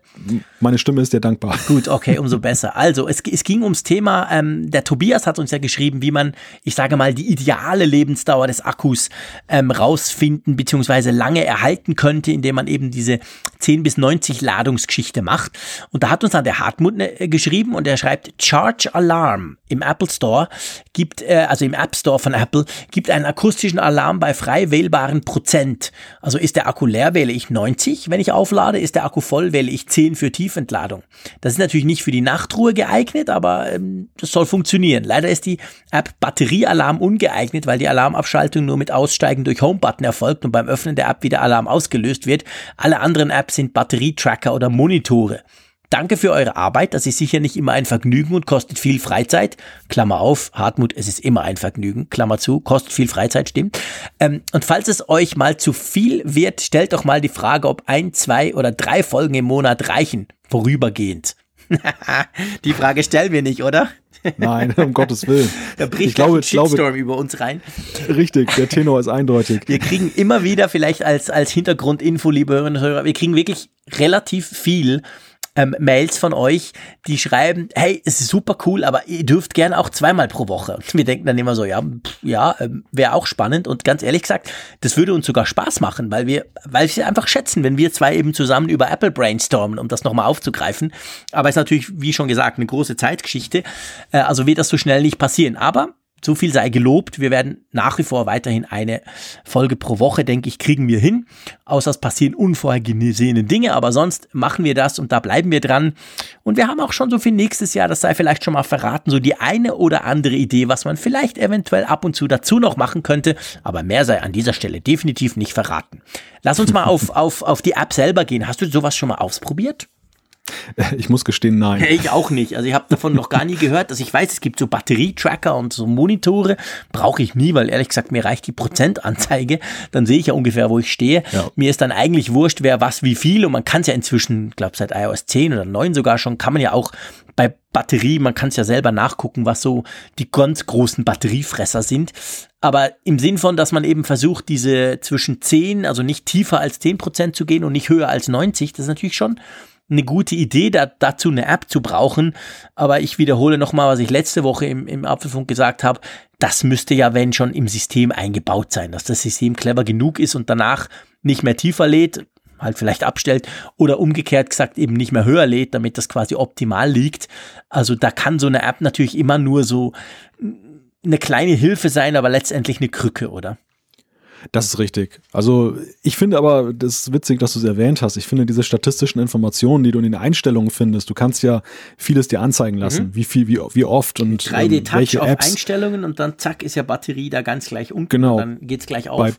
B: Meine Stimme ist dir dankbar.
A: Gut, okay, umso besser. Also, es, es ging ums Thema, ähm, der Tobias hat uns ja geschrieben, wie man, ich sage mal, die ideale Lebensdauer des Akkus ähm, rausfinden bzw. lange erhalten könnte, indem man eben diese 10 bis 90 Ladungsgeschichte macht. Und da hat uns dann der Hartmut äh, geschrieben und er schreibt, Charge Alarm im Apple Store gibt, äh, also im App Store von Apple, gibt einen akustischen Alarm bei frei wählbaren Prozent. Also ist der Akku leer, wähle ich 90, wenn ich auflade, ist der Akku voll, wähle ich 10 für Tiefentladung. Das ist natürlich nicht für die Nachtruhe geeignet, aber ähm, das soll funktionieren. Leider ist die App Batteriealarm ungeeignet, weil die Alarmabschaltung nur mit Aussteigen durch Homebutton erfolgt und beim Öffnen der App wieder Alarm ausgelöst wird. Alle anderen Apps sind Batterietracker oder Monitore. Danke für eure Arbeit. Das ist sicher nicht immer ein Vergnügen und kostet viel Freizeit. Klammer auf, Hartmut, es ist immer ein Vergnügen. Klammer zu, kostet viel Freizeit, stimmt. Ähm, und falls es euch mal zu viel wird, stellt doch mal die Frage, ob ein, zwei oder drei Folgen im Monat reichen. Vorübergehend. die Frage stellen wir nicht, oder?
B: Nein, um Gottes Willen.
A: Da bricht ich glaube, ein Shitstorm glaube, über uns rein.
B: Richtig, der Tenor ist eindeutig.
A: Wir kriegen immer wieder, vielleicht als, als Hintergrundinfo, liebe Hörerinnen und Hörer, wir kriegen wirklich relativ viel ähm, Mails von euch, die schreiben, hey, es ist super cool, aber ihr dürft gerne auch zweimal pro Woche. Wir denken dann immer so, ja, ja, ähm, wäre auch spannend. Und ganz ehrlich gesagt, das würde uns sogar Spaß machen, weil wir, weil wir einfach schätzen, wenn wir zwei eben zusammen über Apple brainstormen, um das nochmal aufzugreifen. Aber es ist natürlich, wie schon gesagt, eine große Zeitgeschichte. Äh, also wird das so schnell nicht passieren. Aber so viel sei gelobt. Wir werden nach wie vor weiterhin eine Folge pro Woche, denke ich, kriegen wir hin. Außer es passieren unvorhergesehene Dinge, aber sonst machen wir das und da bleiben wir dran. Und wir haben auch schon so viel nächstes Jahr, das sei vielleicht schon mal verraten, so die eine oder andere Idee, was man vielleicht eventuell ab und zu dazu noch machen könnte. Aber mehr sei an dieser Stelle definitiv nicht verraten. Lass uns mal auf, auf, auf die App selber gehen. Hast du sowas schon mal ausprobiert?
B: Ich muss gestehen, nein.
A: Ich auch nicht. Also ich habe davon noch gar nie gehört. Also ich weiß, es gibt so Batterietracker und so Monitore. Brauche ich nie, weil ehrlich gesagt, mir reicht die Prozentanzeige. Dann sehe ich ja ungefähr, wo ich stehe. Ja. Mir ist dann eigentlich wurscht, wer was wie viel. Und man kann es ja inzwischen, glaube seit iOS 10 oder 9 sogar schon, kann man ja auch bei Batterie, man kann es ja selber nachgucken, was so die ganz großen Batteriefresser sind. Aber im Sinn von, dass man eben versucht, diese zwischen 10, also nicht tiefer als 10 Prozent zu gehen und nicht höher als 90, das ist natürlich schon eine gute Idee, da, dazu eine App zu brauchen. Aber ich wiederhole nochmal, was ich letzte Woche im, im Apfelfunk gesagt habe. Das müsste ja, wenn schon, im System eingebaut sein, dass das System clever genug ist und danach nicht mehr tiefer lädt, halt vielleicht abstellt oder umgekehrt gesagt eben nicht mehr höher lädt, damit das quasi optimal liegt. Also da kann so eine App natürlich immer nur so eine kleine Hilfe sein, aber letztendlich eine Krücke, oder?
B: Das ist richtig. Also ich finde aber, das ist witzig, dass du es erwähnt hast. Ich finde diese statistischen Informationen, die du in den Einstellungen findest, du kannst ja vieles dir anzeigen lassen, mhm. wie viel, wie, wie oft und
A: 3D-Touch ähm, auf Apps. Einstellungen und dann zack ist ja Batterie da ganz gleich unten.
B: Genau.
A: Und dann geht's gleich auf.
B: Bei,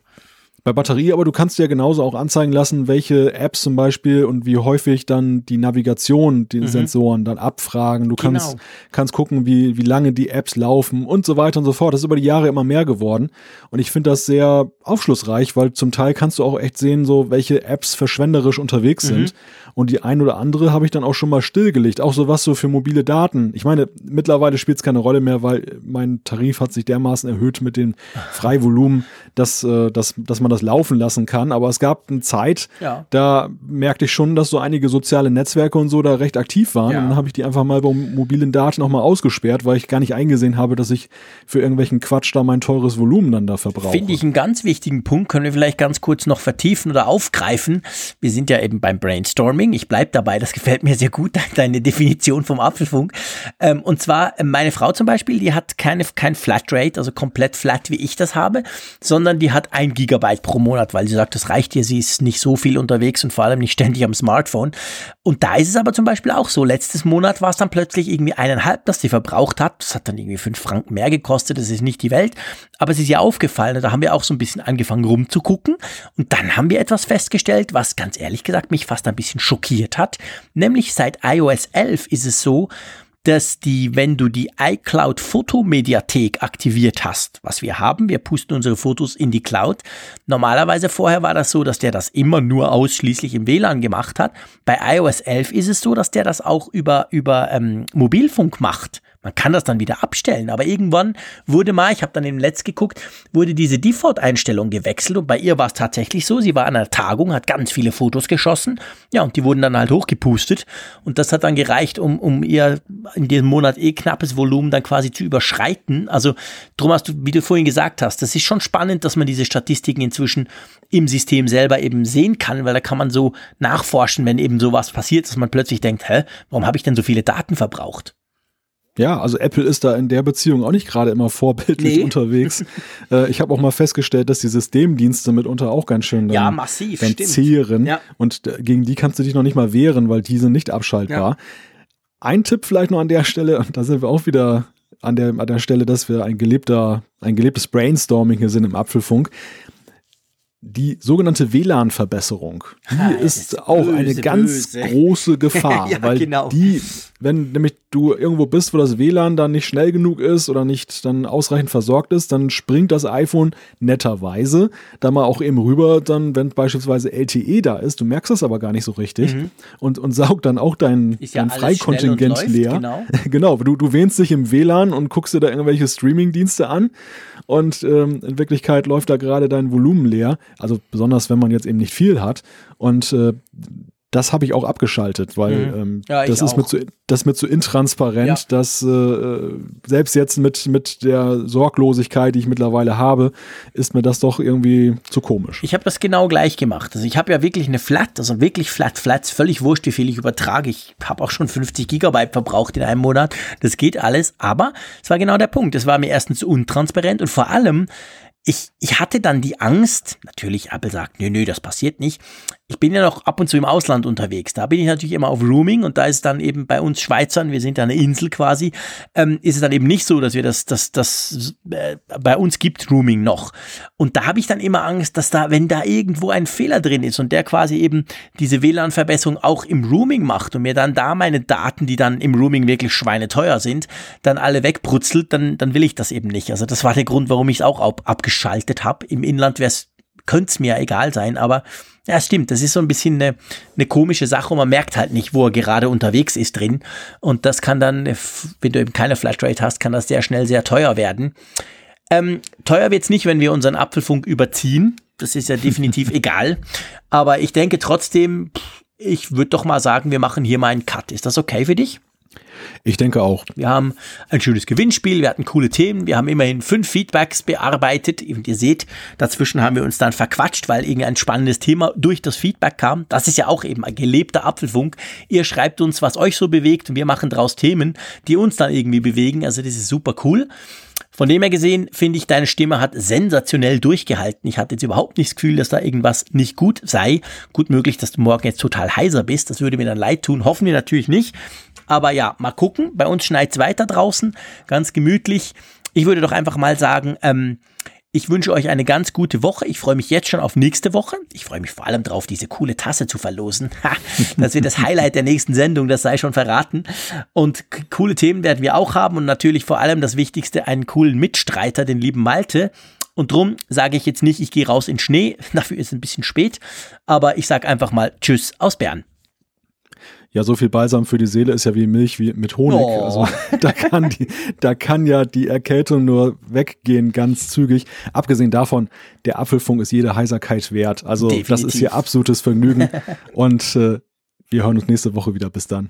B: bei Batterie, aber du kannst ja genauso auch anzeigen lassen, welche Apps zum Beispiel und wie häufig dann die Navigation, die mhm. Sensoren dann abfragen. Du genau. kannst, kannst gucken, wie, wie lange die Apps laufen und so weiter und so fort. Das ist über die Jahre immer mehr geworden. Und ich finde das sehr aufschlussreich, weil zum Teil kannst du auch echt sehen, so welche Apps verschwenderisch unterwegs mhm. sind. Und die ein oder andere habe ich dann auch schon mal stillgelegt. Auch so was so für mobile Daten. Ich meine, mittlerweile spielt es keine Rolle mehr, weil mein Tarif hat sich dermaßen erhöht mit dem Freivolumen, dass, äh, dass, dass man das laufen lassen kann. Aber es gab eine Zeit, ja. da merkte ich schon, dass so einige soziale Netzwerke und so da recht aktiv waren. Ja. Und dann habe ich die einfach mal bei mobilen Daten nochmal ausgesperrt, weil ich gar nicht eingesehen habe, dass ich für irgendwelchen Quatsch da mein teures Volumen dann da verbrauche.
A: Finde ich einen ganz wichtigen Punkt. Können wir vielleicht ganz kurz noch vertiefen oder aufgreifen. Wir sind ja eben beim Brainstorming. Ich bleibe dabei, das gefällt mir sehr gut, deine Definition vom Apfelfunk. Ähm, und zwar, meine Frau zum Beispiel, die hat keine, kein Flatrate, also komplett flat, wie ich das habe, sondern die hat ein Gigabyte pro Monat, weil sie sagt, das reicht ihr, sie ist nicht so viel unterwegs und vor allem nicht ständig am Smartphone. Und da ist es aber zum Beispiel auch so. Letztes Monat war es dann plötzlich irgendwie eineinhalb, das sie verbraucht hat. Das hat dann irgendwie fünf Franken mehr gekostet, das ist nicht die Welt. Aber es ist ihr aufgefallen, da haben wir auch so ein bisschen angefangen rumzugucken. Und dann haben wir etwas festgestellt, was ganz ehrlich gesagt mich fast ein bisschen schockiert hat. Nämlich seit iOS 11 ist es so, dass die, wenn du die iCloud Fotomediathek aktiviert hast, was wir haben, wir pusten unsere Fotos in die Cloud. Normalerweise vorher war das so, dass der das immer nur ausschließlich im WLAN gemacht hat. Bei iOS 11 ist es so, dass der das auch über, über ähm, Mobilfunk macht Man kann das dann wieder abstellen, aber irgendwann wurde mal, ich habe dann im Netz geguckt, wurde diese Default-Einstellung gewechselt und bei ihr war es tatsächlich so, sie war an einer Tagung, hat ganz viele Fotos geschossen, ja, und die wurden dann halt hochgepustet und das hat dann gereicht, um, um ihr in diesem Monat eh knappes Volumen dann quasi zu überschreiten. Also drum hast du, wie du vorhin gesagt hast, das ist schon spannend, dass man diese Statistiken inzwischen im System selber eben sehen kann, weil da kann man so nachforschen, wenn eben sowas passiert, dass man plötzlich denkt, hä, warum habe ich denn so viele Daten verbraucht?
B: Ja, also Apple ist da in der Beziehung auch nicht gerade immer vorbildlich nee. unterwegs. äh, ich habe auch mal festgestellt, dass die Systemdienste mitunter auch ganz schön dann,
A: ja, massiv,
B: dann zehren. Ja. Und gegen die kannst du dich noch nicht mal wehren, weil die sind nicht abschaltbar. Ja. Ein Tipp vielleicht noch an der Stelle, und da sind wir auch wieder an der, an der Stelle, dass wir ein gelebter, ein gelebtes Brainstorming hier sind im Apfelfunk die sogenannte WLAN-Verbesserung, die ah, ist, ist, auch böse, eine ganz böse. große Gefahr, ja, weil genau. die, wenn nämlich du irgendwo bist, wo das WLAN dann nicht schnell genug ist oder nicht dann ausreichend versorgt ist, dann springt das iPhone netterweise da mal auch eben rüber, dann wenn beispielsweise LTE da ist, du merkst das aber gar nicht so richtig mhm. und, und saugt dann auch dein, ja dein Freikontingent leer. Genau, genau du, du wähnst dich im WLAN und guckst dir da irgendwelche Streaming-Dienste an und ähm, in Wirklichkeit läuft da gerade dein Volumen leer. Also besonders, wenn man jetzt eben nicht viel hat. Und äh, das habe ich auch abgeschaltet, weil mhm. ähm, ja, das ist auch. mir zu, das mit so intransparent, ja. dass äh, selbst jetzt mit, mit der Sorglosigkeit, die ich mittlerweile habe, ist mir das doch irgendwie zu komisch.
A: Ich habe das genau gleich gemacht. Also ich habe ja wirklich eine Flat, also wirklich Flat Flats, völlig wurscht, wie viel ich übertrage. Ich habe auch schon 50 Gigabyte verbraucht in einem Monat. Das geht alles, aber es war genau der Punkt. Es war mir erstens untransparent und vor allem ich, ich hatte dann die Angst, natürlich Apple sagt, nö, nö, das passiert nicht. Ich bin ja noch ab und zu im Ausland unterwegs. Da bin ich natürlich immer auf Rooming und da ist dann eben bei uns Schweizern, wir sind ja eine Insel quasi, ähm, ist es dann eben nicht so, dass wir das, das, das äh, bei uns gibt Rooming noch. Und da habe ich dann immer Angst, dass da, wenn da irgendwo ein Fehler drin ist und der quasi eben diese WLAN-Verbesserung auch im Rooming macht und mir dann da meine Daten, die dann im Rooming wirklich schweineteuer sind, dann alle wegbrutzelt, dann, dann will ich das eben nicht. Also das war der Grund, warum ich es auch ab, abgeschaltet habe. Im Inland wäre es könnte es mir egal sein, aber ja, stimmt, das ist so ein bisschen eine, eine komische Sache und man merkt halt nicht, wo er gerade unterwegs ist drin. Und das kann dann, wenn du eben keine Flatrate hast, kann das sehr schnell sehr teuer werden. Ähm, teuer wird's nicht, wenn wir unseren Apfelfunk überziehen. Das ist ja definitiv egal. Aber ich denke trotzdem, ich würde doch mal sagen, wir machen hier mal einen Cut. Ist das okay für dich?
B: Ich denke auch.
A: Wir haben ein schönes Gewinnspiel, wir hatten coole Themen, wir haben immerhin fünf Feedbacks bearbeitet und ihr seht, dazwischen haben wir uns dann verquatscht, weil irgendein spannendes Thema durch das Feedback kam. Das ist ja auch eben ein gelebter Apfelfunk. Ihr schreibt uns, was euch so bewegt und wir machen daraus Themen, die uns dann irgendwie bewegen. Also das ist super cool. Von dem her gesehen, finde ich, deine Stimme hat sensationell durchgehalten. Ich hatte jetzt überhaupt nicht das Gefühl, dass da irgendwas nicht gut sei. Gut möglich, dass du morgen jetzt total heiser bist. Das würde mir dann leid tun. Hoffen wir natürlich nicht. Aber ja, mal gucken. Bei uns schneit es weiter draußen. Ganz gemütlich. Ich würde doch einfach mal sagen, ähm, ich wünsche euch eine ganz gute Woche. Ich freue mich jetzt schon auf nächste Woche. Ich freue mich vor allem darauf, diese coole Tasse zu verlosen. das wird das Highlight der nächsten Sendung, das sei schon verraten. Und coole Themen werden wir auch haben und natürlich vor allem das Wichtigste, einen coolen Mitstreiter, den lieben Malte. Und drum sage ich jetzt nicht, ich gehe raus in Schnee. Dafür ist es ein bisschen spät. Aber ich sage einfach mal Tschüss aus Bern
B: ja, so viel Balsam für die Seele ist ja wie Milch wie mit Honig. Oh. Also da kann die, da kann ja die Erkältung nur weggehen, ganz zügig. Abgesehen davon, der Apfelfunk ist jede Heiserkeit wert. Also Definitiv. das ist hier absolutes Vergnügen. Und äh, wir hören uns nächste Woche wieder. Bis dann.